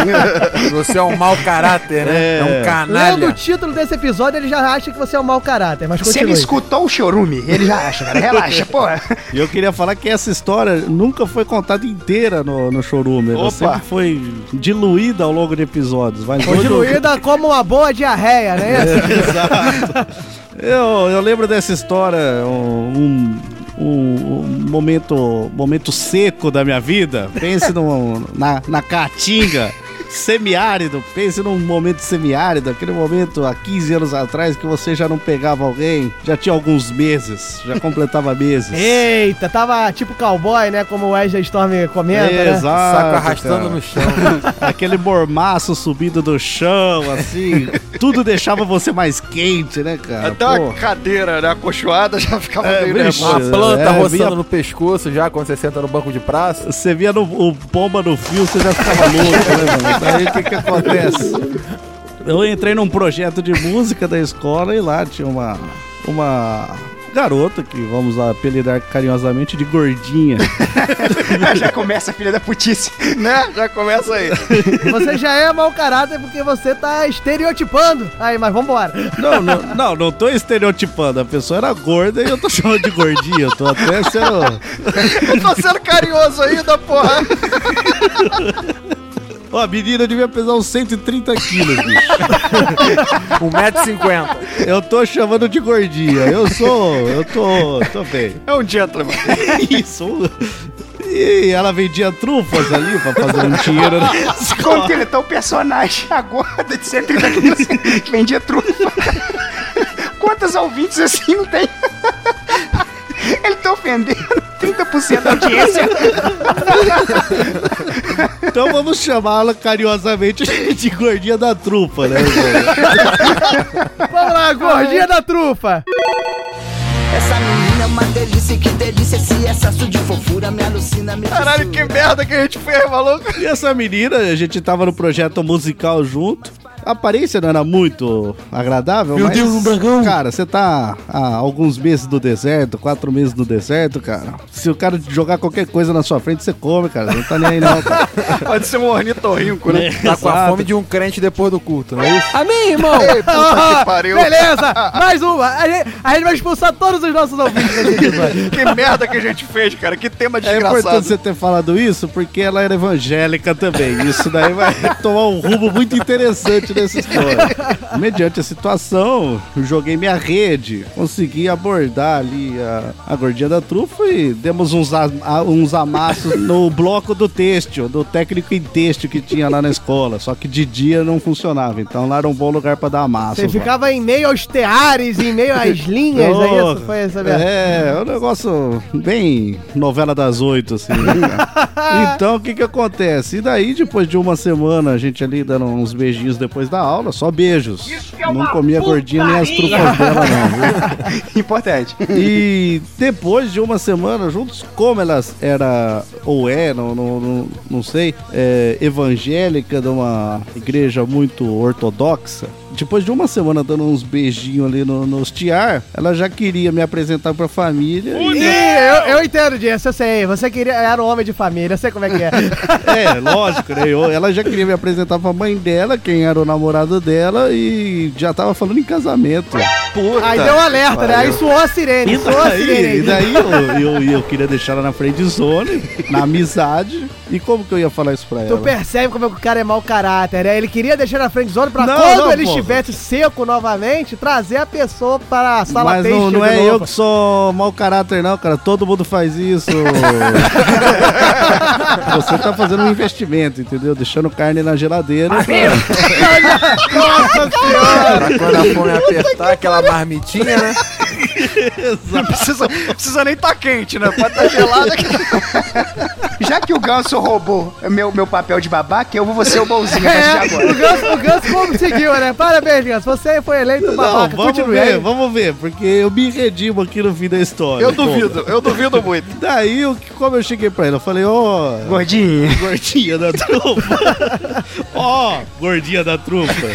Você é um mau caráter, né? É, um Lendo o canalha. título desse episódio, ele já acha que você é um mau caráter, mas Se ele continue. escutou o chorume, ele já acha, cara. Relaxa, porra. E eu queria falar que essa história nunca foi contada inteira no, no showroom. Ela Opa. sempre foi diluída ao longo de episódios. Mas Foi diluída como uma boa diarreia, né? Exato. Eu, eu lembro dessa história, um, um, um momento, momento seco da minha vida. Pense no, na, na caatinga. Semiárido, pense num momento semiárido, aquele momento há 15 anos atrás que você já não pegava alguém, já tinha alguns meses, já completava meses. Eita, tava tipo cowboy, né? Como o Wesley Storm comenta, né? Exato, Saco arrastando cara. no chão. Aquele mormaço subindo do chão, assim. tudo deixava você mais quente, né, cara? Até Pô. uma cadeira, né? Acolchoada já ficava É, meio bicho. Uma planta É, roçando via- no pescoço já quando você senta no banco de praça. Você via no, o pomba no fio, você já ficava louco, né, mano? Aí o que que acontece? Eu entrei num projeto de música da escola e lá tinha uma, uma garota que vamos apelidar carinhosamente de gordinha. já começa a filha da putice. Né? Já começa aí. Você já é mau caráter porque você tá estereotipando. Aí, mas vambora. Não, não, não, não tô estereotipando. A pessoa era gorda e eu tô chamando de gordinha. Eu tô até sendo. Eu tô sendo carinhoso ainda, porra. Ó, a menina devia pesar uns 130 quilos, bicho. 1,50m. Eu tô chamando de gordinha. Eu sou. Eu tô. tô bem. É um gentleman. Isso. E ela vendia trufas ali pra fazer um dinheiro na escola. Completou o personagem, a gorda de 130 quilos que vendia trufa. Quantos ouvintes assim não tem? Ele tá ofendendo 30% da audiência. Então vamos chamá-la carinhosamente de gordinha da trufa, né? Vamos lá, gordinha da trufa. Essa menina é uma delícia, que delícia esse excesso de fofura me alucina, me Caralho, que merda que a gente fez, maluco. E essa menina, a gente tava no projeto musical junto. A aparência não era muito agradável, Meu mas... Deus, um brancão. Cara, você tá há alguns meses no deserto, quatro meses no deserto, cara. Se o cara jogar qualquer coisa na sua frente, você come, cara. Não tá nem aí não, cara. Pode ser um ornitorrinco, né? Tá com a Exato. fome de um crente depois do culto, não é isso? Amém, irmão. Ei, puta que pariu. Beleza, mais uma. A gente, a gente vai expulsar todos os nossos ouvintes episódio. Que merda que a gente fez, cara. Que tema É desgraçado. importante você ter falado isso porque ela era evangélica também. Isso daí vai tomar um rumo muito interessante nessa história. Mediante a situação, eu joguei minha rede, consegui abordar ali a, a gordinha da trufa e demos uns, a- uns amassos no bloco do têxtil, do técnico em têxtil que tinha lá na escola. Só que de dia não funcionava, então lá era um bom lugar pra dar amasso. Você ficava em meio aos teares, em meio às linhas, é isso? Foi essa mesmo? É, é um negócio bem novela das oito, assim. né, então, o que que acontece? E daí, depois de uma semana, a gente ali dando uns beijinhos depois depois da aula, só beijos. Não comia gordinha nem as trufas dela, não. viu? Importante. E depois de uma semana juntos, como elas era ou é, não, não, não, não sei, é, evangélica de uma igreja muito ortodoxa, depois de uma semana dando uns beijinhos ali no, nos tiar, ela já queria me apresentar pra família. e- Ih, eu, eu entendo disso, eu sei. Você queria, era um homem de família, eu sei como é que é. É, lógico, né? Eu- ela já queria me apresentar pra mãe dela, quem era o namorado dela, e já tava falando em casamento. Puta. Aí deu um alerta, né? Aí suou a sirene, E suou a sirene. daí, aí. e daí eu, eu, eu queria deixar ela na frente zone, na amizade. E como que eu ia falar isso pra Tu ela? percebe como é que o cara é mau caráter, né? Ele queria deixar na frente zona pra Não, quando não, ele pô. Estivesse seco novamente, trazer a pessoa para a sala Mas têxtil não, não de é novo. eu que sou mau caráter, não, cara. Todo mundo faz isso. Você tá fazendo um investimento, entendeu? Deixando carne na geladeira. Nossa Pra quando a fome apertar, aquela marmitinha, né? Não precisa, precisa nem tá quente, né? Pode estar gelado aqui. Já que o Ganso roubou meu, meu papel de babaca, eu vou ser o a de É, agora. o Ganso, o Ganso conseguiu, né? Parabéns, Ganso. Você foi eleito Não, babaca. vamos Continue ver, aí. vamos ver, porque eu me redimo aqui no fim da história. Eu duvido, eu duvido muito. Daí, eu- como eu cheguei pra ela, eu falei, ó... Gordinha. Gordinha da trufa. Ó, gordinha da trufa.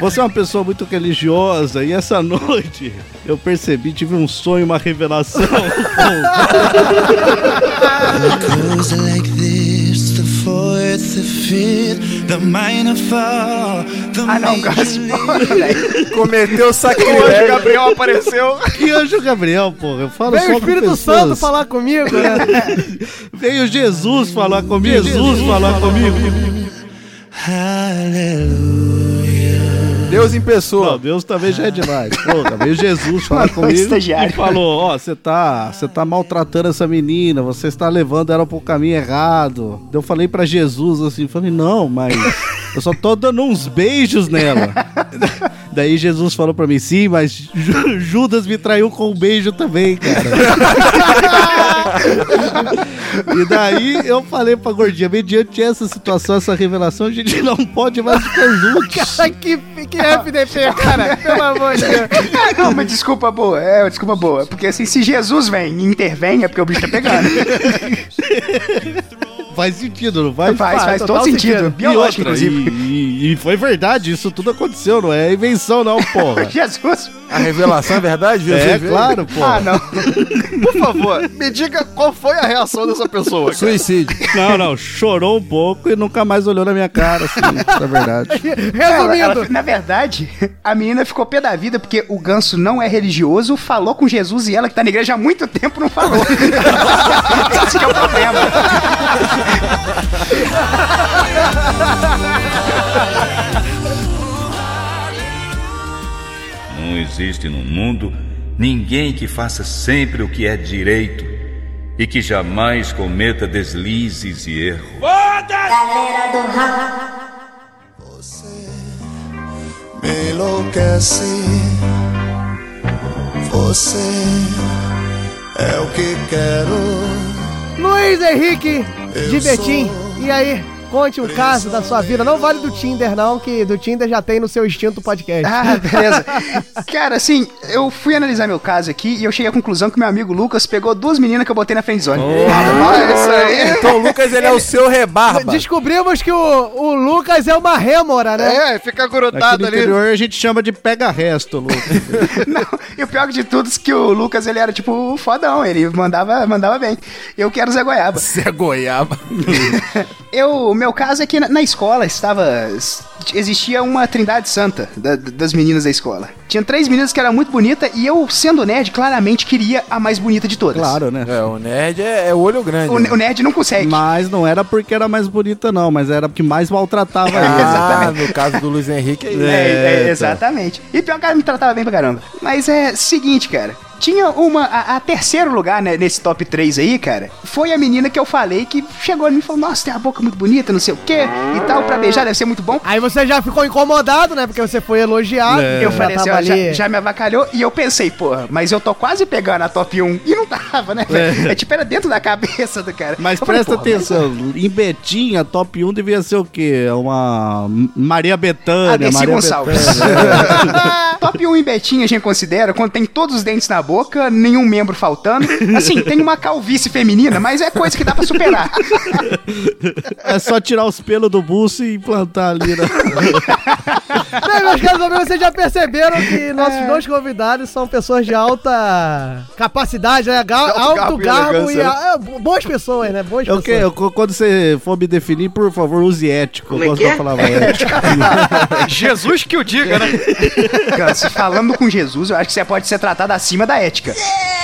Você é uma pessoa muito religiosa e essa noite eu percebi, tive um sonho, uma revelação. Like this, the fourth, the fifth, the minor fall, the Ah, não, Ganso. lift. Cometeu O sacrilégio. Gabriel apareceu. que anjo Gabriel, porra. Eu falo Veio só o com Espírito pessoas. Santo falar comigo, né? Veio Jesus falar comigo. Jesus falar comigo. Deus em pessoa. Não, Deus também já é demais. Porra, veio Jesus Mandou comigo e falou, ó, você tá, você tá maltratando essa menina, você está levando ela pro caminho errado. Eu falei pra Jesus assim, falei, não, mas eu só tô dando uns beijos nela. Daí Jesus falou pra mim, sim, mas Ju- Judas me traiu com um beijo também, cara. e daí eu falei pra gordinha, mediante essa situação, essa revelação, a gente não pode mais ficar juntos. Cara, que, que FDP, cara. Pelo amor de Deus. Ah, não, mas desculpa boa. É, uma desculpa boa. Porque assim, se Jesus vem e intervém, é porque o bicho tá pegando. Faz sentido, não faz? Faz, faz total todo sentido. sentido. Biológico, E outra, inclusive. E, e- foi verdade, isso tudo aconteceu, não é invenção não, porra. Jesus. A revelação é verdade? Jesus é, veio? claro, porra. Ah, não. Por favor, me diga qual foi a reação dessa pessoa. cara. Suicídio. Não, não, chorou um pouco e nunca mais olhou na minha cara, assim, isso é verdade. Ela- ela- Resumindo, na verdade, a menina ficou pé da vida porque o ganso não é religioso, falou com Jesus e ela, que tá na igreja há muito tempo, não falou. Esse que é o problema. Não existe no mundo ninguém que faça sempre o que é direito e que jamais cometa deslizes e erros. Galera do rap. Me enlouquece. Você é o que quero. Luiz Henrique de Eu Betim. sou E aí, conte um caso da sua vida. Não vale do Tinder, não, que do Tinder já tem no seu instinto podcast. Ah, beleza. Cara, assim, eu fui analisar meu caso aqui e eu cheguei à conclusão que meu amigo Lucas pegou duas meninas que eu botei na friendzone. Ah, isso aí. Então o Lucas, ele é o seu rebarba. Descobrimos que o, o Lucas é uma rêmora, né? É, fica grudado no ali. interior a gente chama de pega-resto, Lucas. Não, e o pior de tudo é que o Lucas, ele era tipo fodão, ele mandava, mandava bem. Eu quero Zé Goiaba. Zé Goiaba. Eu, meu caso é que na, na escola estava. Existia uma trindade santa da- das meninas da escola. Tinha três meninas que eram muito bonitas e eu, sendo nerd, claramente queria a mais bonita de todas. Claro, né? É, o nerd é, é olho grande. O, né? o nerd não consegue. Mas não era porque era mais bonita, não, mas era porque mais maltratava ela. Ah, no caso do Luiz Henrique é. É, é, exatamente. E pior que ela me tratava bem pra caramba. Mas é seguinte, cara. Tinha uma. A, a terceiro lugar né, nesse top 3 aí, cara, foi a menina que eu falei que chegou em mim e falou: Nossa, tem a boca muito bonita, não sei o quê e tal, pra beijar deve ser muito bom. Aí você já ficou incomodado, né? Porque você foi elogiado. Eu falei assim, ó, já, já me avacalhou e eu pensei, porra, mas eu tô quase pegando a top 1 e não tava, né, velho? É. tipo, era dentro da cabeça do cara. Mas Eu falei, presta porra, atenção, em Betinha, top 1 devia ser o quê? Uma Maria A Bethânia, Maria Gonçalves. Bethânia. Top 1 em Betinha a gente considera quando tem todos os dentes na boca, nenhum membro faltando. Assim, tem uma calvície feminina, mas é coisa que dá pra superar. É só tirar os pelos do buço e implantar ali, né? Bem, meus caros amigos, vocês já perceberam que nossos dois convidados são pessoas de alta capacidade, né? Ga- alto alto garbo e garbo e, elegância, a- é, boas pessoas, né? Boas Eu pessoas. que, eu- quando você for me definir, por favor, use ético. Como é eu gosto é? da palavra ético. Jesus que o diga, né? Cara, se falando com Jesus, eu acho que você pode ser tratado acima da ética.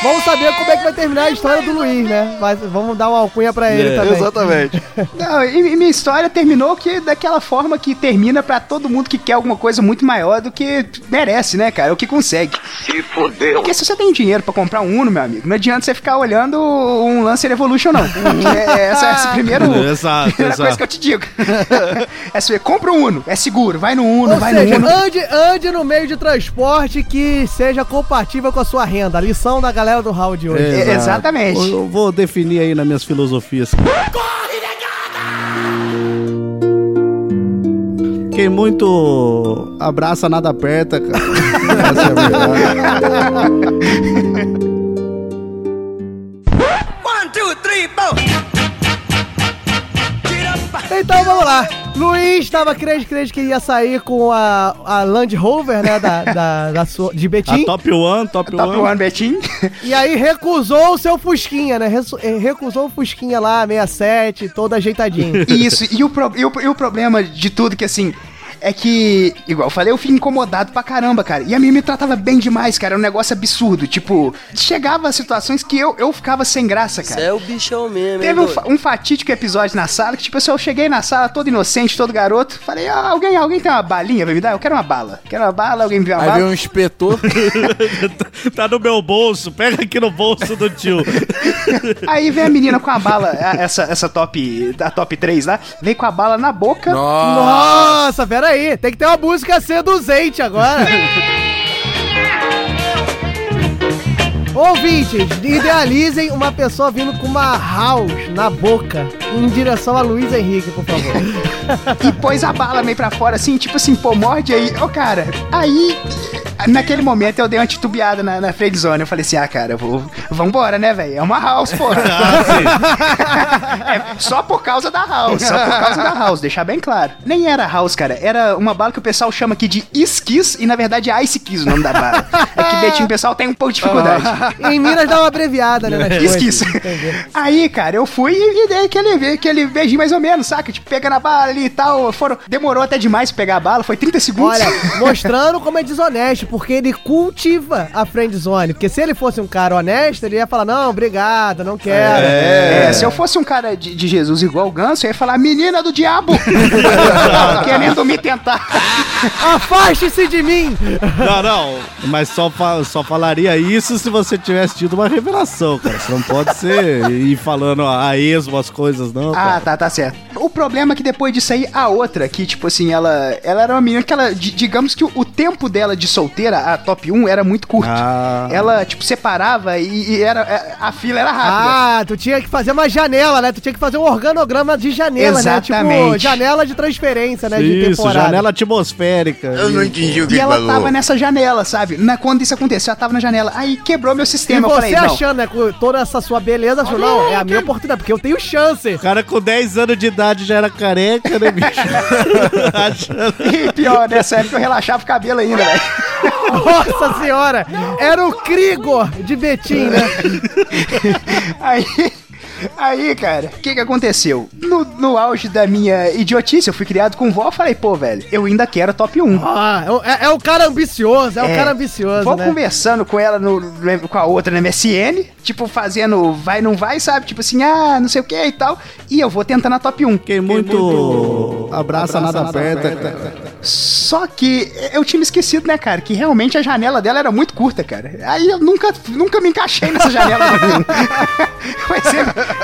Vamos saber como é que vai terminar a história do Luiz, né? Mas vamos dar uma alcunha pra ele É, também. Exatamente. Não, e, e minha história terminou que daquela forma que termina pra todo mundo que quer alguma coisa muito maior do que merece, né, cara? O que consegue. Se fodeu. Porque se você tem dinheiro pra comprar um Uno, meu amigo, não adianta você ficar olhando um Lancer Evolution, não. É, essa é a primeira, Exato, primeira exato. coisa que eu te digo. É você compra um Uno, é seguro, vai no Uno, Ou vai seja, no Uno. ande, ande no meio de transporte que seja compatível com a sua renda. Lição da galera do Raul de hoje. Exato. Eu vou definir aí nas minhas filosofias. Quem muito abraça, nada aperta, cara. Essa é a verdade. One, two, three, four. Então vamos lá. Luiz estava crente, crente que ia sair com a, a Land Rover, né? Da, da, da sua, de Betim. A top one, top, Top one. One Betim. E aí recusou o seu Fusquinha, né? Eh, Recusou o Fusquinha lá, 67, todo ajeitadinho. Isso, e o, pro- e o- e o problema de tudo que assim. É que, igual eu falei, eu fui incomodado pra caramba, cara. E a minha me tratava bem demais, cara. Era um negócio absurdo. Tipo, chegava a situações que eu, eu ficava sem graça, cara. Você é o bichão mesmo, Teve hein, um, um fatídico episódio na sala que, tipo assim, eu cheguei na sala todo inocente, todo garoto. Falei, ah, alguém, alguém tem uma balinha pra me dar? Eu quero uma bala. Quero uma bala, alguém me dá uma Aí bala. veio um inspetor. tá no meu bolso, pega aqui no bolso do tio. Aí vem a menina com a bala, essa, essa top, a top 3 lá, vem com a bala na boca. Nossa, peraí. Tem que ter uma música seduzente agora. Ouvintes, idealizem uma pessoa vindo com uma house na boca em direção a Luiz Henrique, por favor. e pôs a bala meio pra fora, assim, tipo assim, pô, morde aí. Ô, cara, aí, naquele momento eu dei uma titubeada na, na friendzone. Eu falei assim, ah, cara, eu vou, vambora, né, velho? É uma house, pô. é, só por causa da house, só por causa da house, deixar bem claro. Nem era house, cara, era uma bala que o pessoal chama aqui de esquis e, na verdade, é Ice Kiss o nome da bala. É que Betinho, o pessoal tem um pouco de dificuldade. em Minas dá uma abreviada, né? Esquis. Aí, cara, eu fui e, dei aquele, aquele beijinho mais ou menos, saca? Tipo, pegando a bala ali e tal. Foram, demorou até demais pra pegar a bala, foi 30 segundos. Olha, mostrando como é desonesto, porque ele cultiva a friend zone. Porque se ele fosse um cara honesto, ele ia falar: não, obrigado, não quero. É, se eu fosse um cara de, de Jesus igual o Ganso, eu ia falar, menina do diabo! Querendo me tentar. Afaste-se de mim! Não, não, mas só, fa- só falaria isso se você tivesse tido uma revelação, cara. Você não pode ser ir falando a esmo as coisas, não. Ah, tá, tá certo. O problema é que depois disso aí, a outra, que, tipo assim, ela, ela era uma menina que ela, di- digamos que o, o tempo dela de solteira, a top 1, era muito curto. Ah. Ela, tipo, separava e, e era, é, a fila era rápida. Ah, tu tinha que fazer uma janela, né? Tu tinha que fazer um organograma de janela, né? Tipo, Exatamente. janela de transferência, né? de Isso, temporada. janela atmosférica. E ela tava nessa janela, sabe? Na, quando isso aconteceu, ela tava na janela. Aí quebrou meu E sistema. eu você falei, não. achando, né, com toda essa sua beleza, falou, não, é a minha oportunidade, porque eu tenho chance. O cara com 10 anos de idade já era careca, né, bicho? E pior, nessa época eu relaxava o cabelo ainda, velho. Nossa senhora! Era o Krigor de Betim, né? Aí, aí, cara, o que que aconteceu? No, no auge da minha idiotice, eu fui criado com vó, falei, pô, velho, eu ainda quero top 1. Ah, é o- é, é o cara ambicioso, é, o cara ambicioso, Vou né? conversando com ela no, com a outra no MSN, tipo, fazendo vai, não vai, sabe? Tipo assim, ah, não sei o que e tal. E eu vou tentando a top 1. Quem muito abraça, nada aperta, cara. Só que eu tinha me esquecido, né, cara, que realmente a janela dela era muito curta, cara. Aí eu nunca, nunca me encaixei nessa janela.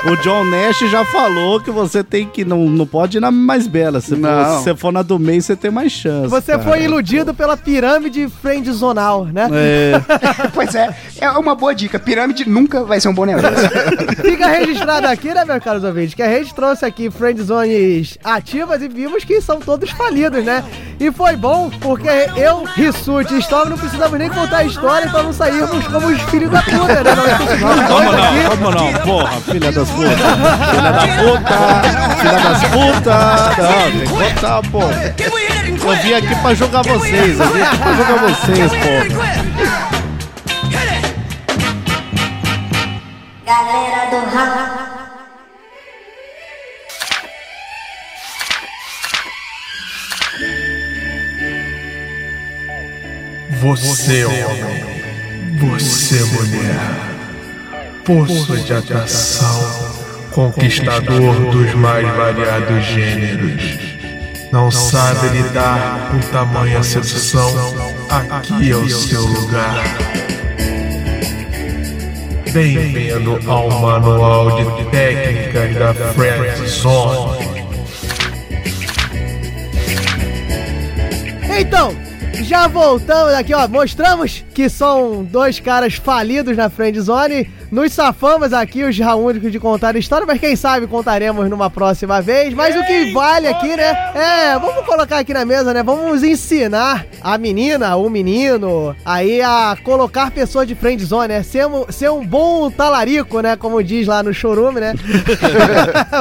O John Nash já falou que você tem que. Não, não pode ir na mais bela. Se você for na do meio, você tem mais chance. Você cara. foi iludido pela pirâmide friendzonal, né? É. pois é, é uma boa dica. Pirâmide nunca vai ser um bom negócio. Fica registrado aqui, né, meus caros ouvintes, que a gente trouxe aqui friendzones ativas e vimos que são todos falidos, né? E foi bom, porque eu, Rissuti e Storm não precisamos nem contar a história pra não sairmos como os filhos da puta, né? Nós Como dois não? Como não? Porra, filha das putas. Filha da puta. Filha das putas. Não, tem que botar, porra. Eu vim aqui pra jogar vocês. Eu vim aqui pra jogar vocês, porra. Galera do Raul. Você, homem. Você, mulher. Poço de atração. Conquistador dos mais variados gêneros. Não sabe lidar com tamanha sedução? Aqui é o seu lugar. Bem-vindo ao Manual de Técnicas da Friend Zone. Então, já voltamos aqui, ó. Mostramos que são dois caras falidos na friendzone. Nos safamos aqui, os únicos de contar a história, mas quem sabe contaremos numa próxima vez. Mas o que vale aqui, né? É, vamos colocar aqui na mesa, né? Vamos ensinar a menina, o menino, aí a colocar pessoas de friendzone, né? Ser um, ser um bom talarico, né? Como diz lá no chorume, né?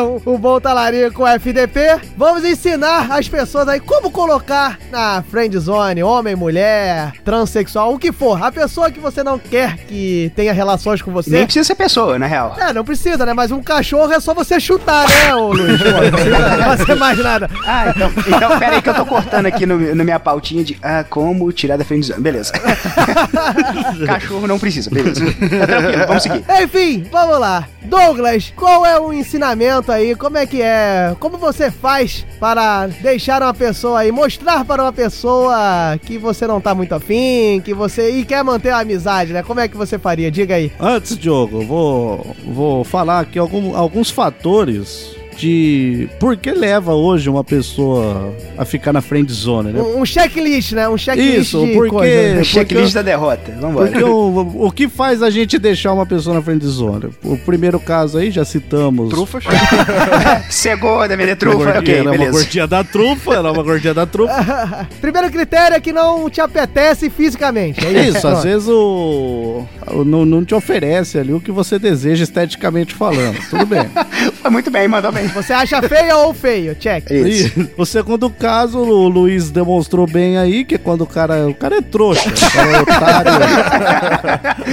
um, um bom talarico FDP. Vamos ensinar as pessoas aí como colocar na friendzone, homem, mulher, transexual, o que for. A pessoa que você não quer que tenha relações com você. Nem precisa ser pessoa, na real. É, não precisa, né? Mas um cachorro é só você chutar, né, ô Luiz? Pô, não precisa fazer mais nada. Ah, então, então pera aí que eu tô cortando aqui no, na minha pautinha de ah, como tirar da frente do Beleza. Cachorro não precisa, beleza. Tá tranquilo, vamos seguir. Enfim, vamos lá. Douglas, qual é o ensinamento aí? Como é que é? Como você faz para deixar uma pessoa aí, mostrar para uma pessoa que você não tá muito afim, que você. e quer manter a amizade, né? Como é que você faria? Diga aí. Antes, Diogo, eu vou, vou falar aqui algum- alguns fatores de por que leva hoje uma pessoa a ficar na friend zone, né? Um, um checklist, né? Um checklist Isso, de porque- coisas. porque- Checklist da derrota. Vambora. Porque o, o que faz a gente deixar uma pessoa na friend zone? O primeiro caso aí, já citamos. Trufas. Cegou da minha Uma trufa, gordinha, ok, era uma beleza. gordinha da trufa, era uma gordinha da trufa. Primeiro critério é que não te apetece fisicamente. É isso, Isso, às vezes o, o- não, não te oferece ali o que você deseja esteticamente falando. Tudo bem. Foi muito bem, mandou bem. Você acha feio ou feio? Check. E o segundo caso, o Luiz demonstrou bem aí, que é quando o cara. O cara é trouxa, o cara é otário,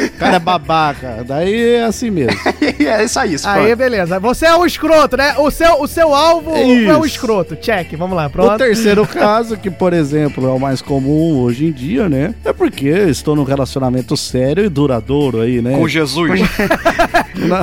o cara é babaca. Daí é assim mesmo. é só isso, Aí, pronto. beleza. Você é o escroto, né? O seu, o seu alvo é o Isso. escroto. Check. Vamos lá, O pronto. terceiro caso, que por exemplo é o mais comum hoje em dia, né? É porque estou num relacionamento sério e duradouro aí, né? Com Jesus.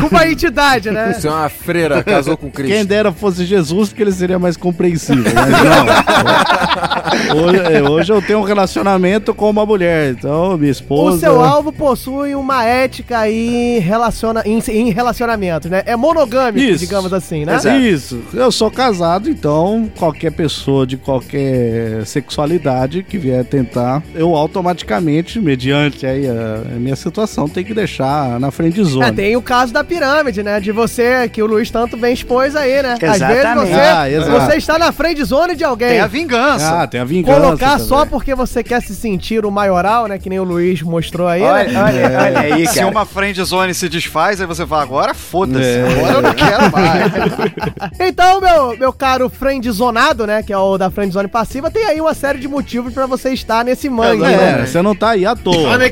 Com uma entidade, né? Você é uma freira, casou com Cristo. Quem dera fosse Jesus, porque ele seria mais compreensível, mas não. hoje, é, hoje eu tenho um relacionamento com uma mulher, então minha O esposa. seu alvo possui uma ética aí em, relaciona, em, em relacionamento, né? É monogâmico, Isso. digamos assim, né? Isso, eu sou casado, então qualquer pessoa de qualquer sexualidade que vier tentar, eu automaticamente, mediante aí a, a minha situação, tenho que deixar na frente de É, tem o caso da pirâmide, né? De você, que o Luiz tanto bem expôs aí, né? Às vezes Exatamente. você, Ah, exato. você está na frente zone de alguém. Tem a vingança. Ah, tem a vingança. Colocar também. só porque você quer se sentir o maioral, né? Que nem o Luiz mostrou aí, Olha, né? olha, olha aí, Se cara. uma friend zone se desfaz, aí você fala, agora foda-se. É. Agora eu não quero mais. Então, meu, meu caro friendzonado, né? Que é o da friendzone passiva, tem aí uma série de motivos pra você estar nesse mangue, É, né? você não tá aí à toa.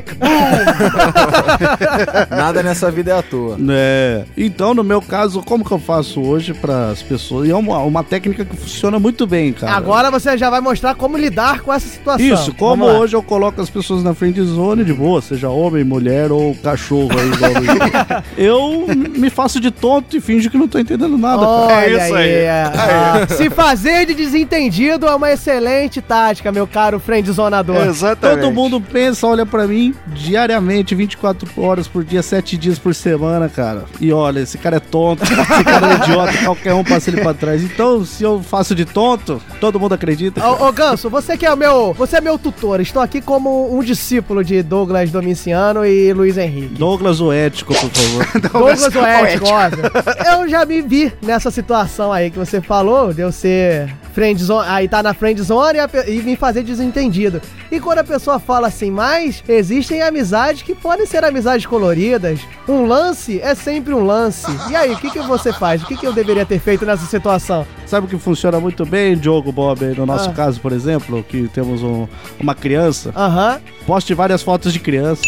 Nada nessa vida é à toa. É. Então, no meu caso, como que eu faço hoje para as pessoas? E é uma, uma técnica que funciona muito bem, cara. Agora você já vai mostrar como lidar com essa situação. Isso, como hoje eu coloco as pessoas na friend zone de boa, seja homem, mulher ou cachorro aí, igual Luiz. Eu me faço de tonto e finjo que não tô entendendo nada. cara. Olha aí. é. Ah, Se fazer de desentendido é uma excelente tática, meu caro friendzonador. Todo mundo pensa, olha pra mim diariamente, 24 horas por dia, 7 dias por semana, cara. E olha, esse cara é tonto, esse cara é idiota, qualquer um passa ele pra trás. Então, se eu faço de tonto, todo mundo acredita. Ô, ô, Ganso, você que é o meu. Você é meu tutor. Estou aqui como um discípulo de Douglas Domiciano e Luiz Henrique. Douglas o ético, por favor. Douglas o ético, óbvio. Eu já me vi nessa situação aí que você falou, de eu ser friendzone, aí tá na friendzone e, a e me fazer desentendido. E quando a pessoa fala assim, mas existem amizades que podem ser amizades coloridas. Um lance é sempre um lance. E aí, o que, que você faz? O que, que eu deveria ter feito nessa situação? Sabe o que funciona muito bem, Diogo Bob, no nosso Ah. caso, por exemplo, que temos um- uma criança. Aham. Poste várias fotos de criança.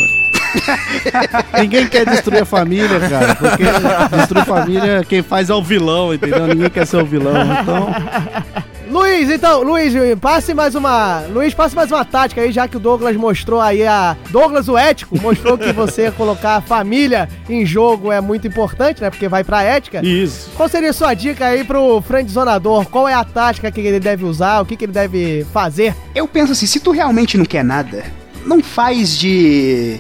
Ninguém quer destruir a família, cara. Porque destruir família, quem faz é o vilão, entendeu? Ninguém quer ser o vilão. Então, Luiz, então, Luiz, passe mais uma. Luiz, passe mais uma tática aí, já que o Douglas mostrou aí a. Douglas, o ético, mostrou que você colocar a família em jogo é muito importante, né? Porque vai pra ética. Isso. Qual seria a sua dica aí pro friendzonador? Qual é a tática que ele deve usar? O que, que ele deve fazer? Eu penso assim, se tu realmente não quer nada, não faz de.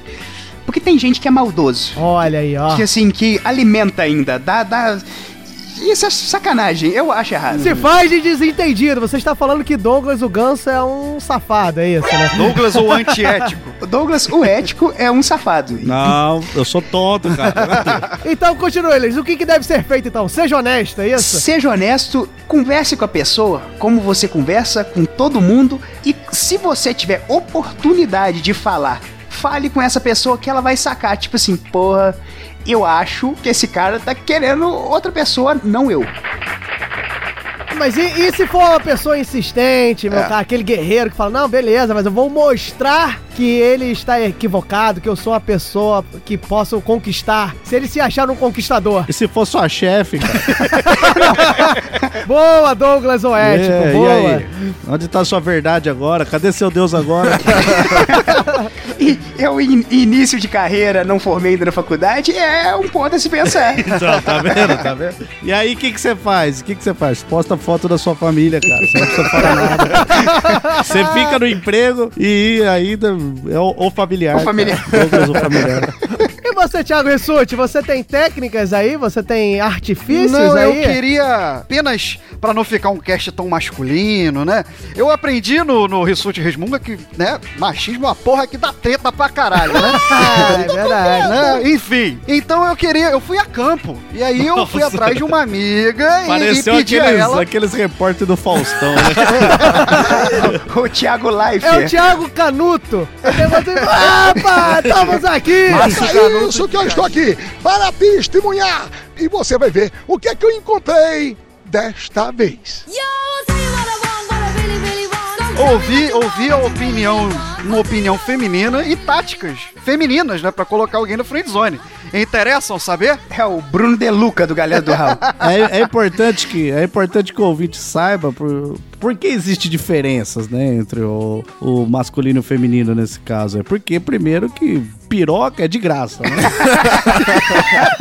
Porque tem gente que é maldoso. Olha aí, ó. Que assim, que alimenta ainda, dá. dá... Isso é sacanagem, eu acho errado. Se faz de desentendido. Você está falando que Douglas, o ganso, é um safado, é isso, né? Douglas, o antiético. Douglas, o ético, é um safado. não, eu sou tonto, cara. Então, continue, Luiz. O que, que deve ser feito, então? Seja honesto, é isso? Seja honesto, converse com a pessoa como você conversa com todo mundo e se você tiver oportunidade de falar, fale com essa pessoa que ela vai sacar, tipo assim, porra, eu acho que esse cara tá querendo outra pessoa, não eu. Mas e, e se for uma pessoa insistente, meu É. cara, aquele guerreiro que fala, não, beleza, mas eu vou mostrar que ele está equivocado, que eu sou uma pessoa que posso conquistar. Se ele se achar um conquistador. E se for sua chefe, cara? Boa, Douglas Oético, É, boa. E aí? Onde tá a sua verdade agora? Cadê seu Deus agora? E eu, in- início de carreira, não formei ainda na faculdade, é um ponto a se pensar. Então, tá vendo? Tá vendo? E aí, o que que você faz? O que que você faz? Posta foto da sua família, cara. Você não precisa falar nada. Você fica no emprego e ainda é o, o familiar. O familiar. Douglas, o familiar. E você, Thiago Rissuti, você tem técnicas aí? Você tem artifícios Não, aí? eu queria apenas, pra não ficar um cast tão masculino, né? Eu aprendi no, no Rissuti Resmunga que, né, machismo é uma porra que dá treta pra caralho, né? É verdade. Né? Enfim, então eu queria, eu fui a campo. E aí eu fui Nossa. atrás de uma amiga e, e Pareceu pedi a aqueles, ela. aqueles repórteres do Faustão, né? o Thiago Life. É o Thiago Canuto. Eu botei- Opa, estamos aqui. É isso que eu estou aqui para testemunhar. E você vai ver o que é que eu encontrei desta vez. Ouvi, ouvi a opinião, uma opinião feminina e táticas femininas, né? Pra colocar alguém no friend zone. Interessam saber? É o Bruno De Luca do Galera do Raul. É, é importante que é importante que o ouvinte saiba por, por que existe diferenças, né, entre o, o masculino e o feminino nesse caso. É porque primeiro que piroca é de graça, né?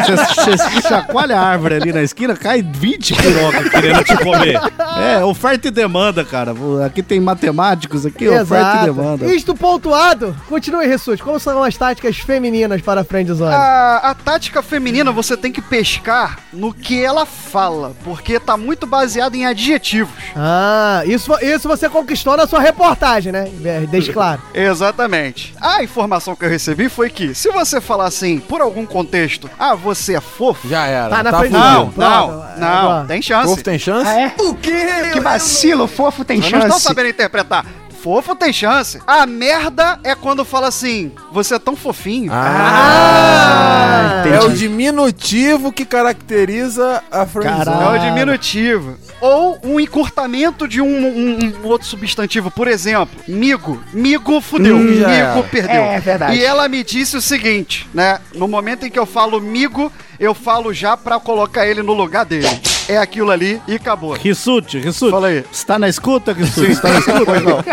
Você você chacoalha a árvore ali na esquina, cai 20 pirocas querendo te comer. É, oferta e demanda, cara. Aqui tem matemáticos aqui, oferta e demanda. Isto pontuado. Continue, Rissuti. Como são as táticas femininas para a friendzone? A, a tática feminina você tem que pescar no que ela fala, porque tá muito baseado em adjetivos. Ah, isso, isso você conquistou na sua reportagem, né? Deixe claro. Exatamente. A informação que eu recebi foi que, se você falar assim, por algum contexto, ah, você é fofo. Já era. Tá na tá. Não, não, Pronto. não, tem chance. Fofo tem chance? Ah, é? O quê? Que vacilo, fofo tem Vocês não chance. estão sabendo interpretar. Fofo tem chance. A merda é quando fala assim, você é tão fofinho. Ah, é o diminutivo que caracteriza a friendzone. É o diminutivo. Ou um encurtamento de um, um- um outro substantivo. Por exemplo, migo. Migo fudeu. Hum, migo perdeu. É, é verdade. E ela me disse o seguinte, né? No momento em que eu falo migo, eu falo já pra colocar ele no lugar dele. É aquilo ali e acabou. Rissuti, Rissuti. Fala aí. Você tá na escuta, Rissuti? Você tá na escuta? Pois não.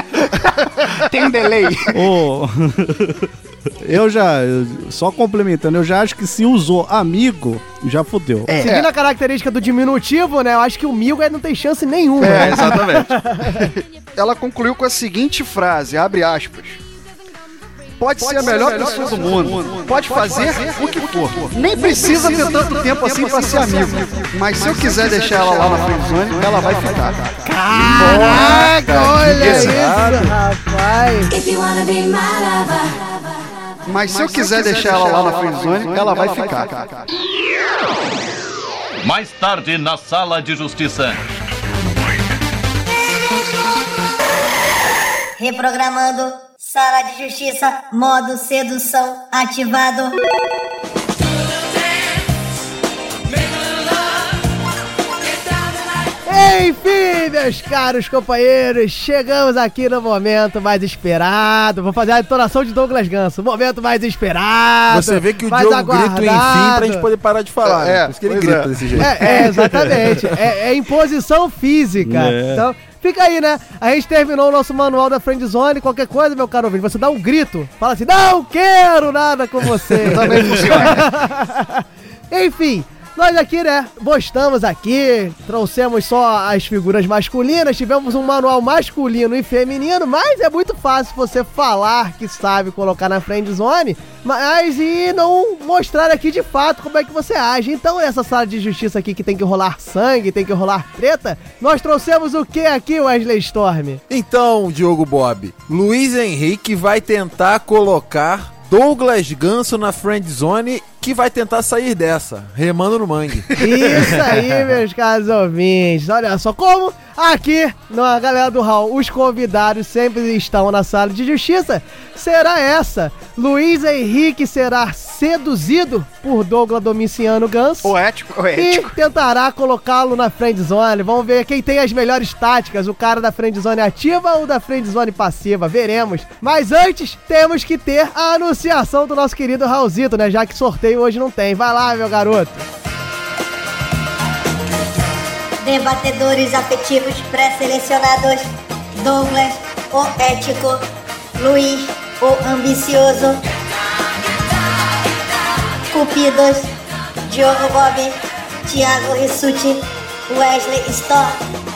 Tem um delay. Ô, eu já, só complementando, eu já acho que se usou amigo, já fudeu. É. Seguindo a característica do diminutivo, né? Eu acho que o Migo aí não tem chance nenhuma. É, né? exatamente. Ela concluiu com a seguinte frase, abre aspas. Pode, ser a melhor pessoa do mundo, pode fazer o que for. Nem precisa ter tanto tempo assim pra ser amigo. Mas se eu quiser deixar ela lá na friendzone, ela vai ficar. Caraca, olha isso, rapaz. Mas se eu quiser deixar ela lá na friendzone, ela vai ficar. Mais tarde na sala de justiça. Reprogramando. Sala de Justiça. Modo sedução ativado. Enfim, meus caros companheiros, chegamos aqui no momento mais esperado. Vou fazer a entonação de Douglas Ganso. O momento mais esperado. Você vê que o mais Diogo grita o enfim aguardado. pra gente poder parar de falar, né? É, Por isso que ele grita é. desse jeito. É, é, exatamente. É, é imposição física. É. Então, fica aí, né? A gente terminou o nosso manual da Friendzone. Qualquer coisa, meu caro ouvinte, você dá um grito. Fala assim, não quero nada com você. Também funciona. Enfim, nós aqui, né, gostamos aqui, trouxemos só as figuras masculinas, tivemos um manual masculino e feminino, mas é muito fácil você falar que sabe colocar na friendzone, mas e não mostrar aqui de fato como é que você age. Então, nessa sala de justiça aqui que tem que rolar sangue, tem que rolar treta, nós trouxemos o que aqui, Wesley Storm? Então, Diogo Bob, Luiz Henrique vai tentar colocar Douglas Ganso na friend zone que vai tentar sair dessa, remando no mangue. Isso aí, meus caros ouvintes. Olha só como aqui na galera do Hall, os convidados sempre estão na sala de justiça. Será essa? Luiz Henrique será seduzido por Douglas Domiciano Ganso. O ético, o E tentará colocá-lo na friendzone. Vamos ver quem tem as melhores táticas, o cara da friendzone ativa ou da friendzone passiva. Veremos. Mas antes, temos que ter a anunciação do nosso querido Raulzito, né? Já que sorteio hoje não tem. Vai lá, meu garoto. Debatedores afetivos pré-selecionados: Douglas, o ético, Luiz, o ambicioso, Cupidos, Diogo Bob, Thiago Rissuti, Wesley Storr.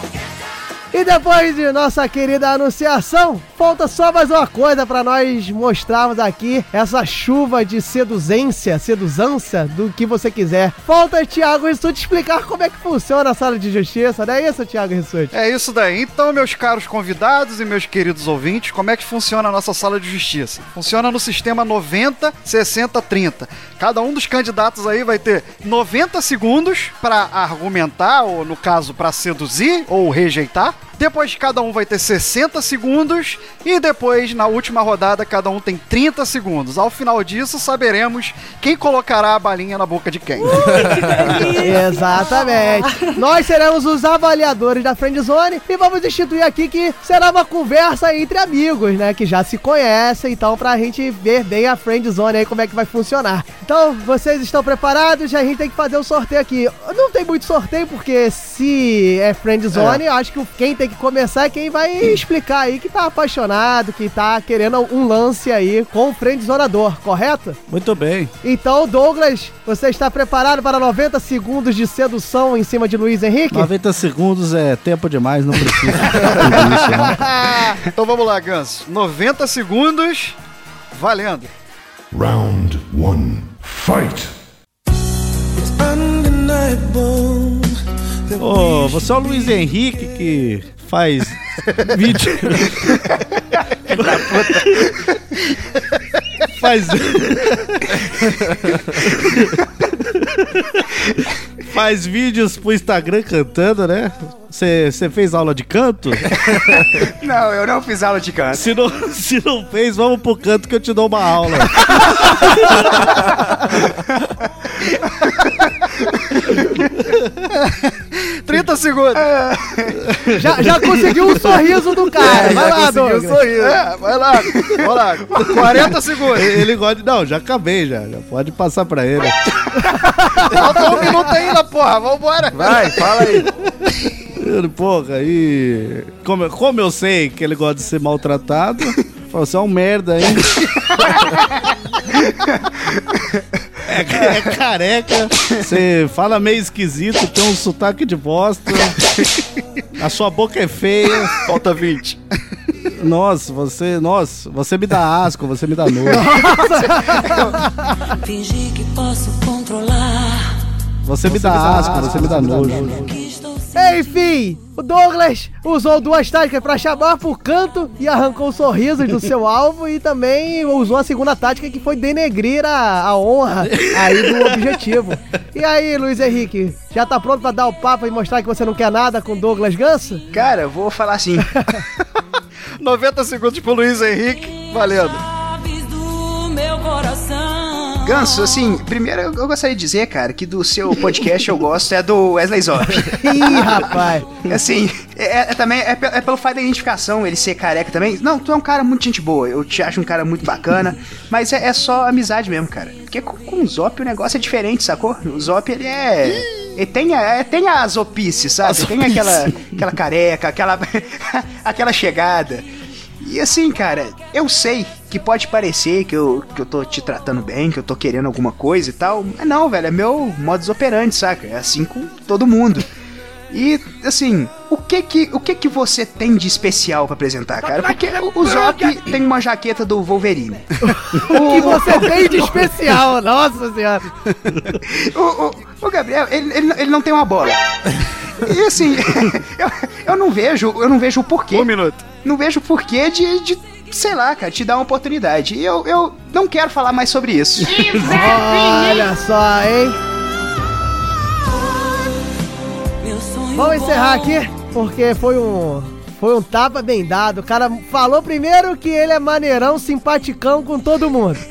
E depois de nossa querida anunciação, falta só mais uma coisa pra nós mostrarmos aqui essa chuva de seduzência, seduzância do que você quiser. Falta Thiago Rissuti explicar como é que funciona a sala de justiça, não é isso, Thiago Rissuti? É isso daí. Então, meus caros convidados e meus queridos ouvintes, como é que funciona a nossa sala de justiça? Funciona no sistema 90, 60, 30. Cada um dos candidatos aí vai ter 90 segundos para argumentar, ou no caso, para seduzir ou rejeitar. Depois cada um vai ter 60 segundos e depois na última rodada cada um tem 30 segundos. Ao final disso saberemos quem colocará a balinha na boca de quem. Exatamente. Nós seremos os avaliadores da Friendzone e vamos instituir aqui que será uma conversa entre amigos, né? Que já se conhecem, então pra gente ver bem a Friendzone aí, como é que vai funcionar. Então, vocês estão preparados? A gente tem que fazer o sorteio aqui. Não tem muito sorteio, porque se é Friendzone, eu acho que quem tem que começar é quem vai explicar aí que tá apaixonado, que tá querendo um lance aí com o Friendzonador, correto? Muito bem. Então, Douglas, você está preparado para 90 segundos de sedução em cima de Luiz Henrique? 90 segundos é tempo demais, não precisa. Né? então vamos lá, Ganso. 90 segundos, valendo. Round 1. Fight! Ô, você é o Luiz Henrique que faz vídeo. Faz. faz vídeos pro Instagram cantando, né? Você fez aula de canto? Não, eu não fiz aula de canto. Se não, se não fez, vamos pro canto que eu te dou uma aula. 30 segundos. Já, já conseguiu o sorriso do cara. É, vai já lá, conseguiu o sorriso. É, vai lá, vai lá. 40 segundos. Ele gosta de... Não, já acabei já. Já pode passar pra ele. Falta um minuto ainda, porra. Vambora. Vai, fala aí. Ele, Porra, aí. Como, eu- como eu sei que ele gosta de ser maltratado, falou, você é um merda, hein? É, é careca, você fala meio esquisito, tem um sotaque de bosta, a sua boca é feia. Falta 20. Nossa, você. Nossa, você me dá asco, você me dá nojo. Fingir que posso controlar. Você me dá asco, você me dá nojo. Enfim, o Douglas usou duas táticas pra chamar pro canto e arrancou sorrisos do seu alvo e também usou a segunda tática que foi denegrir a, a honra aí do objetivo. E aí, Luiz Henrique, já tá pronto pra dar o papo e mostrar que você não quer nada com Douglas Ganso? Cara, eu vou falar assim. 90 segundos pro Luiz Henrique. Valendo. Do meu coração. Ganso, assim, primeiro eu eu gostaria de dizer, cara, que do seu podcast eu gosto é do Wesley Zop. Ih, rapaz. Assim, é, é também é, é pelo fato da identificação, ele ser careca também. Não, tu é um cara muito gente boa, eu te acho um cara muito bacana, mas é, é só amizade mesmo, cara. Porque com, com o Zop o negócio é diferente, sacou? O Zop, ele é... Ele tem, a, é- tem a zopice, sabe? Tem aquela, aquela careca, aquela, aquela chegada. E assim, cara, eu sei que pode parecer que eu, que eu tô te tratando bem, que eu tô querendo alguma coisa e tal. Mas não, velho, é meu modus operandi, saca? É assim com todo mundo. E, assim, o que que, o que que você tem de especial pra apresentar, cara? Porque o, o Zop tem uma jaqueta do Wolverine. O que você tem de especial? Nossa senhora. O, o, o Gabriel, ele, ele, ele não tem uma bola. E assim, eu, eu não vejo, eu não vejo o porquê. Um minuto. Não vejo porquê de, de, sei lá, cara, te dar uma oportunidade. E eu, eu não quero falar mais sobre isso. Olha só, hein? Vamos encerrar aqui, porque foi um. Foi um tapa bem dado. O cara falou primeiro que ele é maneirão, simpaticão com todo mundo.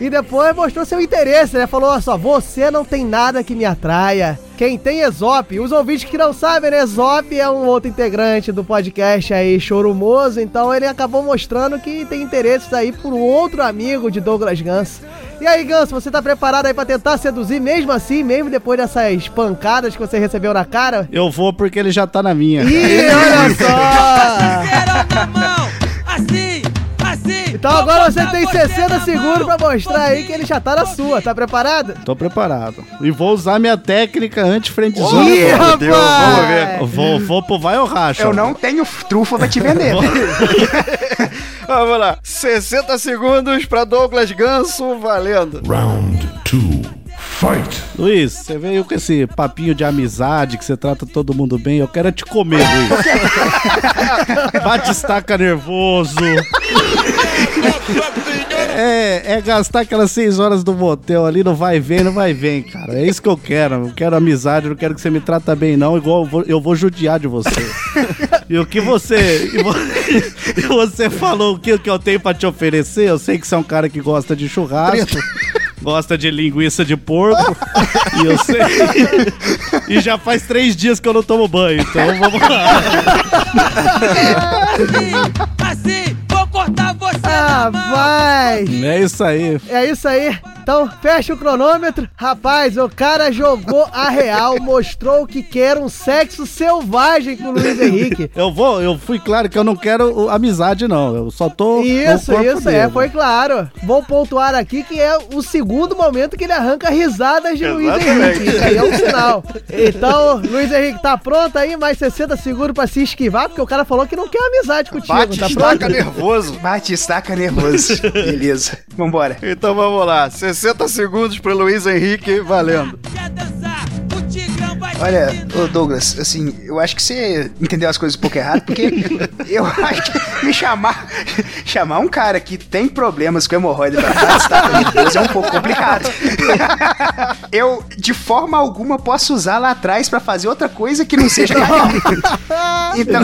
E depois mostrou seu interesse, né? Falou, olha só, você não tem nada que me atraia. Quem tem é Zop. Os ouvintes que não sabem, né? Zop é um outro integrante do podcast aí, Chorumoso. Então ele acabou mostrando que tem interesses aí por um outro amigo de Douglas Ganso. E aí, Ganso, você tá preparado aí pra tentar seduzir mesmo assim, mesmo depois dessas pancadas que você recebeu na cara? Eu vou porque ele já tá na minha. Ih, olha só! Assim, Então agora você tem 60 segundos pra mostrar aí que ele já tá na sua. Tá preparado? Tô preparado. E vou usar minha técnica anti-friendzone. Ih, agora. rapaz! Deus, vamos ver. Vou, vou pro vai ou racha. Eu não tenho trufa pra te vender. Vamos lá. 60 segundos pra Douglas Ganso. Valendo. Round 2. Fight. Luiz, você veio com esse papinho de amizade que você trata todo mundo bem. Eu quero te comer, Luiz. Batistaca nervoso. É, é gastar aquelas seis horas do motel ali, não vai ver, não vai ver, cara. É isso que eu quero. Eu quero amizade, não quero que você me trata bem, não. Igual eu vou, eu vou judiar de você. E o que você. E vo- e você falou o que, que eu tenho pra te oferecer? Eu sei que você é um cara que gosta de churrasco. Gosta de linguiça de porco. e eu sei. E já faz três dias que eu não tomo banho, então vamos lá. Assim, vou cortar você Ah, vai! É isso aí. É isso aí. Então, fecha o cronômetro. Rapaz, o cara jogou a real, mostrou que quer um sexo selvagem com o Luiz Henrique. Eu vou, eu fui claro que eu não quero amizade, não. Eu só tô. Isso, isso, é, dele. foi claro. Vou pontuar aqui que é o segundo momento que ele arranca risadas de Luiz Exatamente. Henrique. Isso aí é um sinal. Então, Luiz Henrique, tá pronto aí? Mais 60 segundos pra se esquivar, porque o cara falou que não quer amizade contigo. Bate, tá pronto? nervoso. Bate, estaca nervoso. Beleza. Vambora. Então vamos lá. 60 segundos pro Luiz Henrique. Valendo. Olha, ô Douglas, assim, eu acho que você entendeu as coisas um pouco errado, porque eu acho que me chamar, chamar um cara que tem problemas com hemorroida pra nervoso é um pouco complicado. Eu, de forma alguma, posso usar lá atrás pra fazer outra coisa que não seja. Então,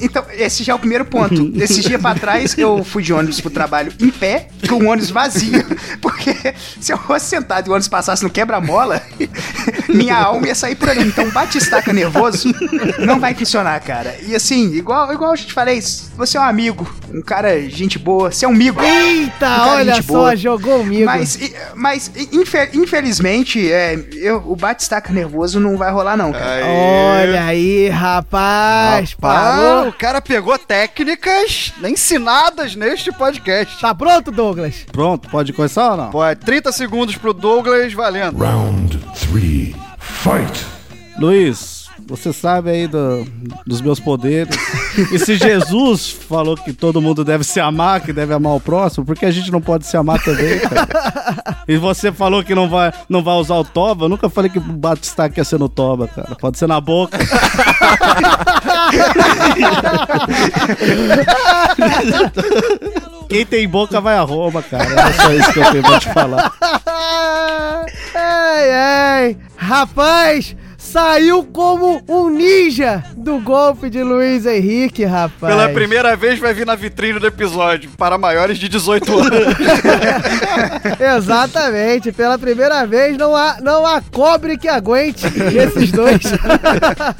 então, esse já é o primeiro ponto. Esse dia pra trás, eu fui de ônibus pro trabalho em pé, com o ônibus vazio. Porque se eu fosse sentado e o ônibus passasse no quebra-mola, minha alma ia sair por ali. Então, bate-estaca nervoso não vai funcionar, cara. E assim, igual, igual a gente falei, você é um amigo, um cara, gente boa, você é um amigo. Eita, um olha só, boa. jogou comigo. Mas, mas infe- infelizmente, é, eu, o bate-estaca nervoso não vai rolar, não, cara. Olha aí, rapaz, parou. o cara pegou técnicas ensinadas neste podcast. Tá pronto, Douglas? Pronto, pode começar ou não? Pode, 30 segundos pro Douglas, valendo. Round 3. Fight. Luiz, você sabe aí do- dos meus poderes. E se Jesus falou que todo mundo deve se amar, que deve amar o próximo, por que a gente não pode se amar também, cara? E você falou que não vai, não vai usar o toba. Eu nunca falei que bate-staque ia ser no toba, cara. Pode ser na boca. Quem tem boca vai a Roma, cara. É só isso que eu tenho pra te falar. ai, ai. Rapaz, saiu como um ninja do golpe de Luiz Henrique, rapaz. Pela primeira vez vai vir na vitrine do episódio, para maiores de 18 anos. Exatamente, pela primeira vez não há, não há cobre que aguente esses dois.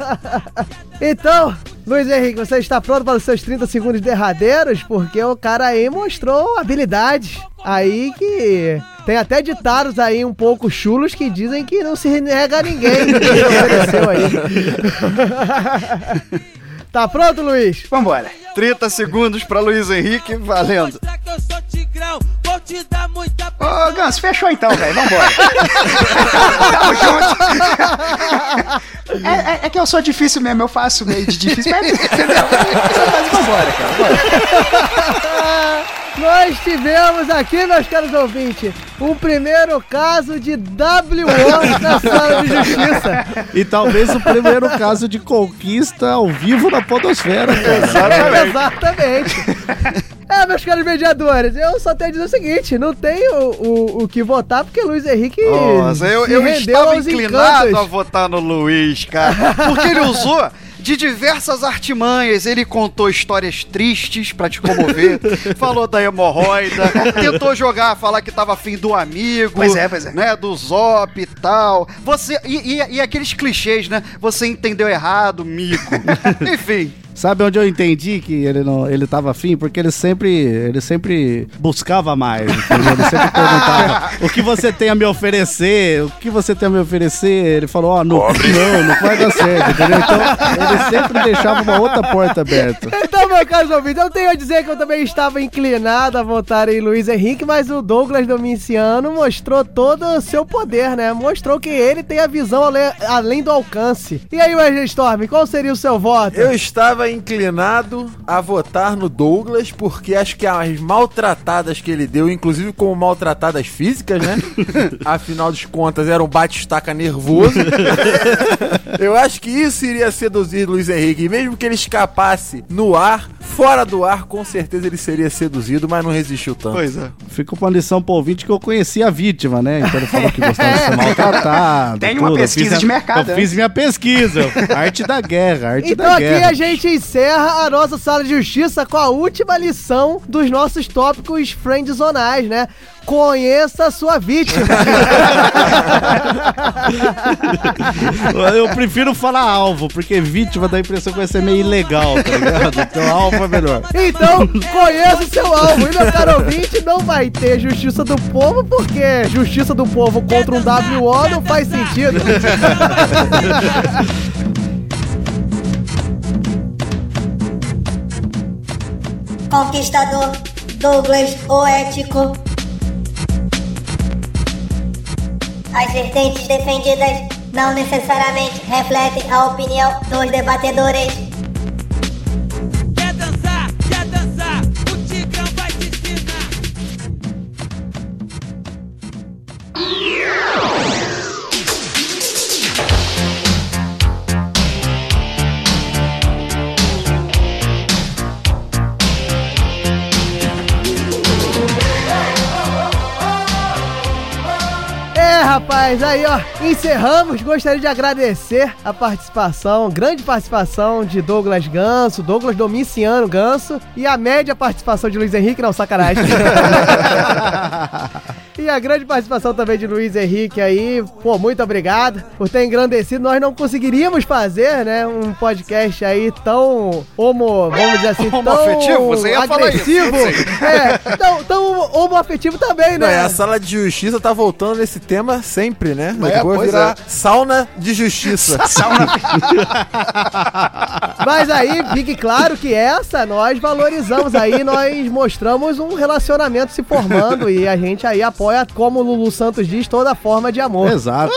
então, Luiz Henrique, você está pronto para os seus 30 segundos derradeiros? Porque o cara aí mostrou habilidades aí que tem até ditados aí um pouco chulos que dizem que não se nega a ninguém aí. tá pronto, Luiz? Vambora. 30 segundos pra Luiz Henrique, valendo. Ô, Gans, fechou então, velho. Vambora. Tamo junto. É, é- é que eu sou difícil mesmo, eu faço meio de difícil, mas entendeu? Mas vambora, cara. Bora. Nós tivemos aqui, meus caros ouvintes, um primeiro caso de WO na sala de justiça. E talvez o primeiro caso de conquista ao vivo na podosfera, cara. Exatamente. É, meus caros mediadores, eu só tenho a dizer o seguinte: não tenho o, o que votar porque Luiz Henrique. Nossa, eu, se eu estava aos inclinado encantos. a votar no Luiz, cara. Porque ele usou de diversas artimanhas. Ele contou histórias tristes pra te comover, falou da hemorroida, tentou jogar, falar que tava afim do amigo. Pois é, pois é. Né, do Zop e tal. Você, e, e- e aqueles clichês, né? Você entendeu errado, mico. Enfim. Sabe onde eu entendi que ele não, ele tava afim? Porque ele sempre, ele sempre buscava mais, entendeu? Ele sempre perguntava o que você tem a me oferecer, o que você tem a me oferecer. Ele falou, ó, não, não, não vai dar certo, entendeu? Então, ele sempre deixava uma outra porta aberta. Então, meu caro ouvintes, eu tenho a dizer que eu também estava inclinado a votar em Luiz Henrique, mas o Douglas Dominciano mostrou todo o seu poder, né? Mostrou que ele tem a visão ale- além do alcance. E aí, Wesley Storm, qual seria o seu voto? Eu estava inclinado a votar no Douglas, porque acho que as maltratadas que ele deu, inclusive como maltratadas físicas, né? Afinal de contas, era um bate-estaca nervoso. Eu acho que isso iria seduzir Luiz Henrique. E mesmo que ele escapasse no ar, fora do ar, com certeza ele seria seduzido, mas não resistiu tanto. Pois é. Fica uma lição pro ouvinte que eu conhecia a vítima, né? Então ele falou que gostava de ser maltratado. Tem uma tudo. Pesquisa de mercado, Eu fiz minha pesquisa. Arte da guerra, arte Então da aqui guerra. a gente encerra a nossa sala de justiça com a última lição dos nossos tópicos friendzonais, né? Conheça a sua vítima. Eu prefiro falar alvo, porque vítima dá a impressão que vai ser meio ilegal, tá ligado? Então alvo é melhor. Então, conheça o seu alvo. E, meu caro ouvinte, não vai ter justiça do povo, porque justiça do povo contra um WO não faz sentido. Conquistador Douglas o Ético. As vertentes defendidas não necessariamente refletem a opinião dos debatedores. Rapaz, aí ó, encerramos. Gostaria de agradecer a participação, grande participação de Douglas Ganso, Douglas Domiciano Ganso e a média participação de Luiz Henrique, não, sacanagem. E a grande participação também de Luiz Henrique aí. Pô, muito obrigado por ter engrandecido. Nós não conseguiríamos fazer, né, um podcast aí tão homo, vamos dizer assim, tão Homoafetivo? Você ia falar isso, agressivo. eu sei. É, tão, tão homoafetivo também, Não, né? é, a sala de justiça tá voltando nesse tema sempre, né? É, Depois pois virar é. sauna de justiça. Mas aí, fique claro que essa nós valorizamos aí, nós mostramos um relacionamento se formando e a gente aí apoia, como o Lulu Santos diz, toda forma de amor. Exato.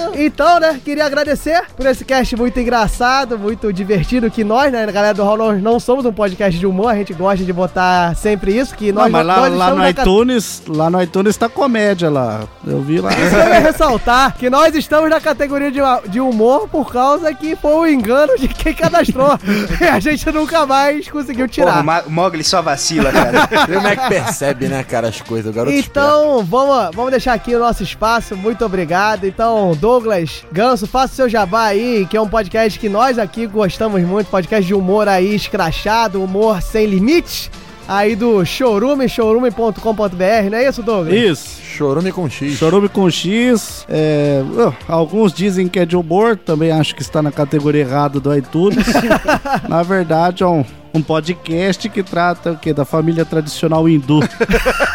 Medo. Então, né, queria agradecer por esse cast muito engraçado, muito divertido, que nós, né, galera do Hall, nós não somos um podcast de humor, a gente gosta de botar sempre isso, que nós... Não, mas lá, nós lá no iTunes, lá no iTunes tá comédia lá. Eu vi lá. Isso eu ia ressaltar que nós estamos na categoria de, de humor por causa que foi o engano de quem cadastrou. e a gente nunca mais conseguiu Porra, tirar. o Ma- o Mogli só vacila, cara. Como é que percebe, né, cara, as coisas? O garoto Então, vamos, vamos deixar aqui o nosso espaço. Muito obrigado. Então, Douglas Ganso, faça o seu jabá aí, que é um podcast que nós aqui gostamos muito. Podcast de humor aí escrachado, humor sem limites. Aí do Chorume, chorume.com.br, não é isso, Douglas? Isso. Chorume com X. Chorume com X. é, uh, alguns dizem que é de humor, também acho que está na categoria errada do iTunes. na verdade, é um, um podcast que trata o quê? Da família tradicional hindu.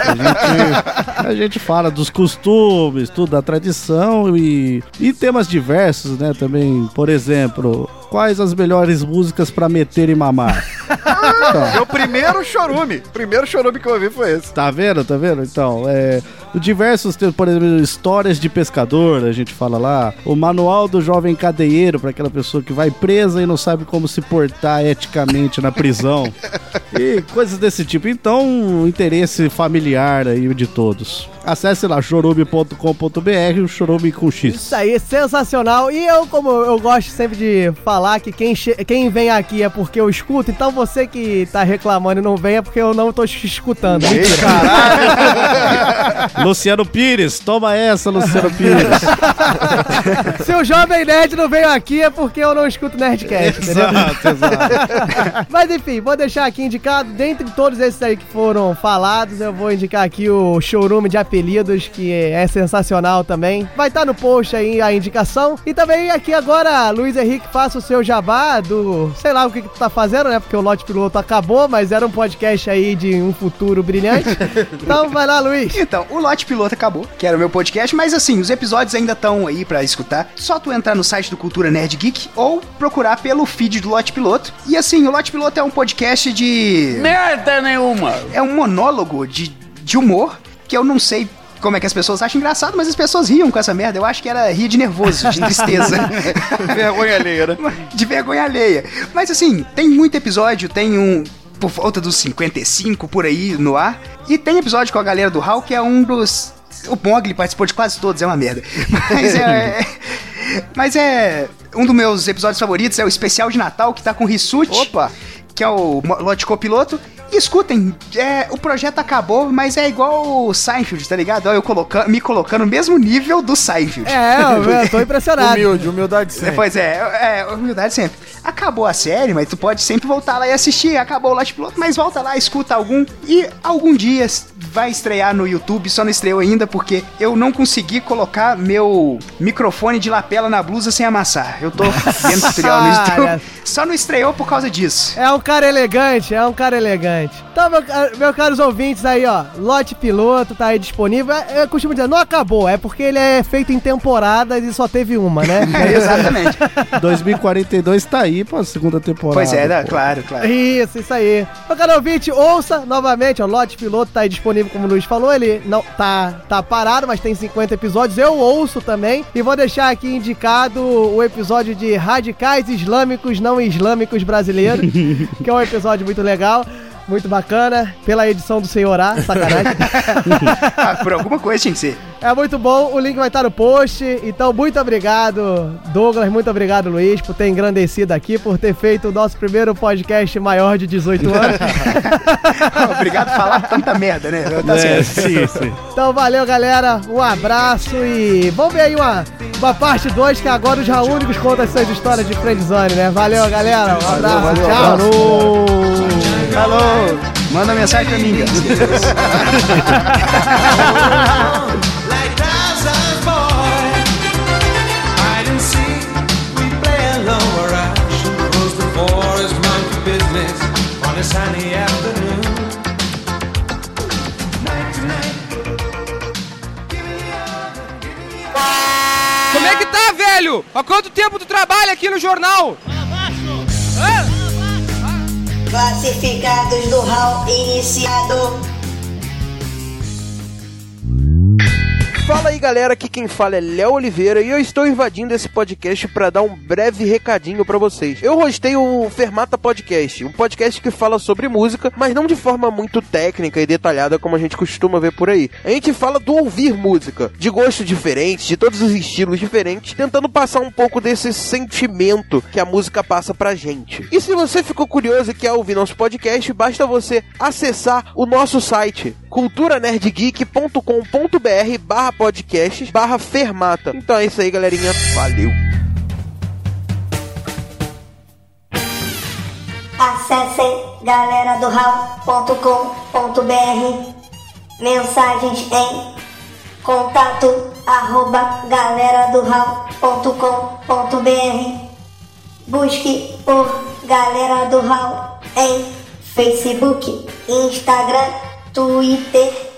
A gente, a gente fala dos costumes, tudo, da tradição e, e temas diversos, né? Também, por exemplo, quais as melhores músicas para meter e mamar? Meu primeiro chorume. Primeiro chorume que eu ouvi foi esse. Tá vendo? Tá vendo? Então, é. Diversos temas, por exemplo, histórias de pescador, a gente fala lá. O manual do jovem cadeieiro, para aquela pessoa que vai presa e não sabe como se portar eticamente na prisão. e coisas desse tipo. Então, um interesse familiar aí de todos. Acesse lá chorume.com.br, o chorume com X. Isso aí, sensacional. E eu, como eu gosto sempre de falar que quem, quem vem aqui é porque eu escuto, então você que tá reclamando e não vem é porque eu não tô escutando. Luciano Pires, toma essa, Luciano Pires. Se o Jovem Nerd não veio aqui é porque eu não escuto Nerdcast, entendeu? Exato, exato. Mas enfim, vou deixar aqui indicado, dentre todos esses aí que foram falados, eu vou indicar aqui o showroom de apelidos, que é sensacional também. Vai estar no post aí a indicação. E também aqui agora, Luiz Henrique, faça o seu jabá do. sei lá o que, que tu tá fazendo, né? Porque o lote piloto acabou, mas era um podcast aí de um futuro brilhante. Então vai lá, Luiz. Então, o Lote Piloto acabou, que era o meu podcast, mas assim, os episódios ainda estão aí pra escutar. Só tu entrar no site do Cultura Nerd Geek ou procurar pelo feed do Lote Piloto. E assim, o Lote Piloto é um podcast de. Merda nenhuma! É um monólogo de, de humor que eu não sei. Como é que as pessoas acham engraçado, mas as pessoas riam com essa merda. Eu acho que era rir de nervoso, de tristeza. vergonha alheia, né? De vergonha alheia. Mas assim, tem muito episódio, tem um por volta dos 55 por aí no ar. E tem episódio com a galera do Hall que é um dos. O Mogli participou de quase todos, é uma merda. Mas é. Mas é. Um dos meus episódios favoritos é o especial de Natal que tá com o Rissuti. Opa! Que é o Lote Copiloto. E escutem, é, o projeto acabou, mas é igual o Seinfeld, tá ligado? Eu coloca, me colocando no mesmo nível do Seinfeld. É, eu, eu tô impressionado. Humilde, humildade sempre. Pois é, é, humildade sempre. Acabou a série, mas tu pode sempre voltar lá e assistir. Acabou o Lote Piloto, mas volta lá, escuta algum. E algum dia vai estrear no YouTube, só não estreou ainda porque eu não consegui colocar meu microfone de lapela na blusa sem amassar. Eu tô vendo tutorial no YouTube. Cara. Só não estreou por causa disso. É um cara elegante, é um cara elegante. Então, meu, meus caros ouvintes aí, ó, lote piloto tá aí disponível. Eu costumo dizer, não acabou, é porque ele é feito em temporadas e só teve uma, né? É, exatamente. 2042 tá aí pra segunda temporada. Pois é, pô. claro, claro. Isso, isso aí. Meu caro ouvinte, ouça novamente, ó, o Lote Piloto tá aí disponível, como o Luiz falou, ele não tá, tá parado, mas tem 50 episódios, eu ouço também, e vou deixar aqui indicado o episódio de Radicais Islâmicos Não Islâmicos Brasileiros, que é um episódio muito legal. Muito bacana. Pela edição do Senhor A, sacanagem. Ah, Por alguma coisa tinha que ser. É muito bom, o link vai estar no post. Então, muito obrigado, Douglas. Muito obrigado, Luiz, por ter engrandecido aqui, por ter feito o nosso primeiro podcast maior de 18 anos. Obrigado por falar tanta merda, né? Tá É, certo. sim, sim. Então, valeu, galera. Um abraço e vamos ver aí uma, uma parte 2 que agora os Raúnicos contam essas histórias de friendzone, né? Valeu, galera. Um abraço. valeu, tchau. Falou! Falou! Manda mensagem pra mim. Como é que tá, velho? Há quanto tempo tu trabalha aqui no jornal? Classificados do hall iniciado. Fala aí galera, aqui quem fala é Léo Oliveira e eu estou invadindo esse podcast para dar um breve recadinho para vocês. Eu hostei o Fermata Podcast, um podcast que fala sobre música, mas não de forma muito técnica e detalhada como a gente costuma ver por aí. A gente fala do ouvir música, de gostos diferentes, de todos os estilos diferentes, tentando passar um pouco desse sentimento que a música passa pra gente. E se você ficou curioso e quer ouvir nosso podcast, basta você acessar o nosso site culturanerdgeek.com.br barra podcasts barra fermata. Então é isso aí, galerinha. Valeu! Acessem galeradohall.com.br Mensagens em contato arroba Busque por Galera do Hall em Facebook, Instagram, Twitter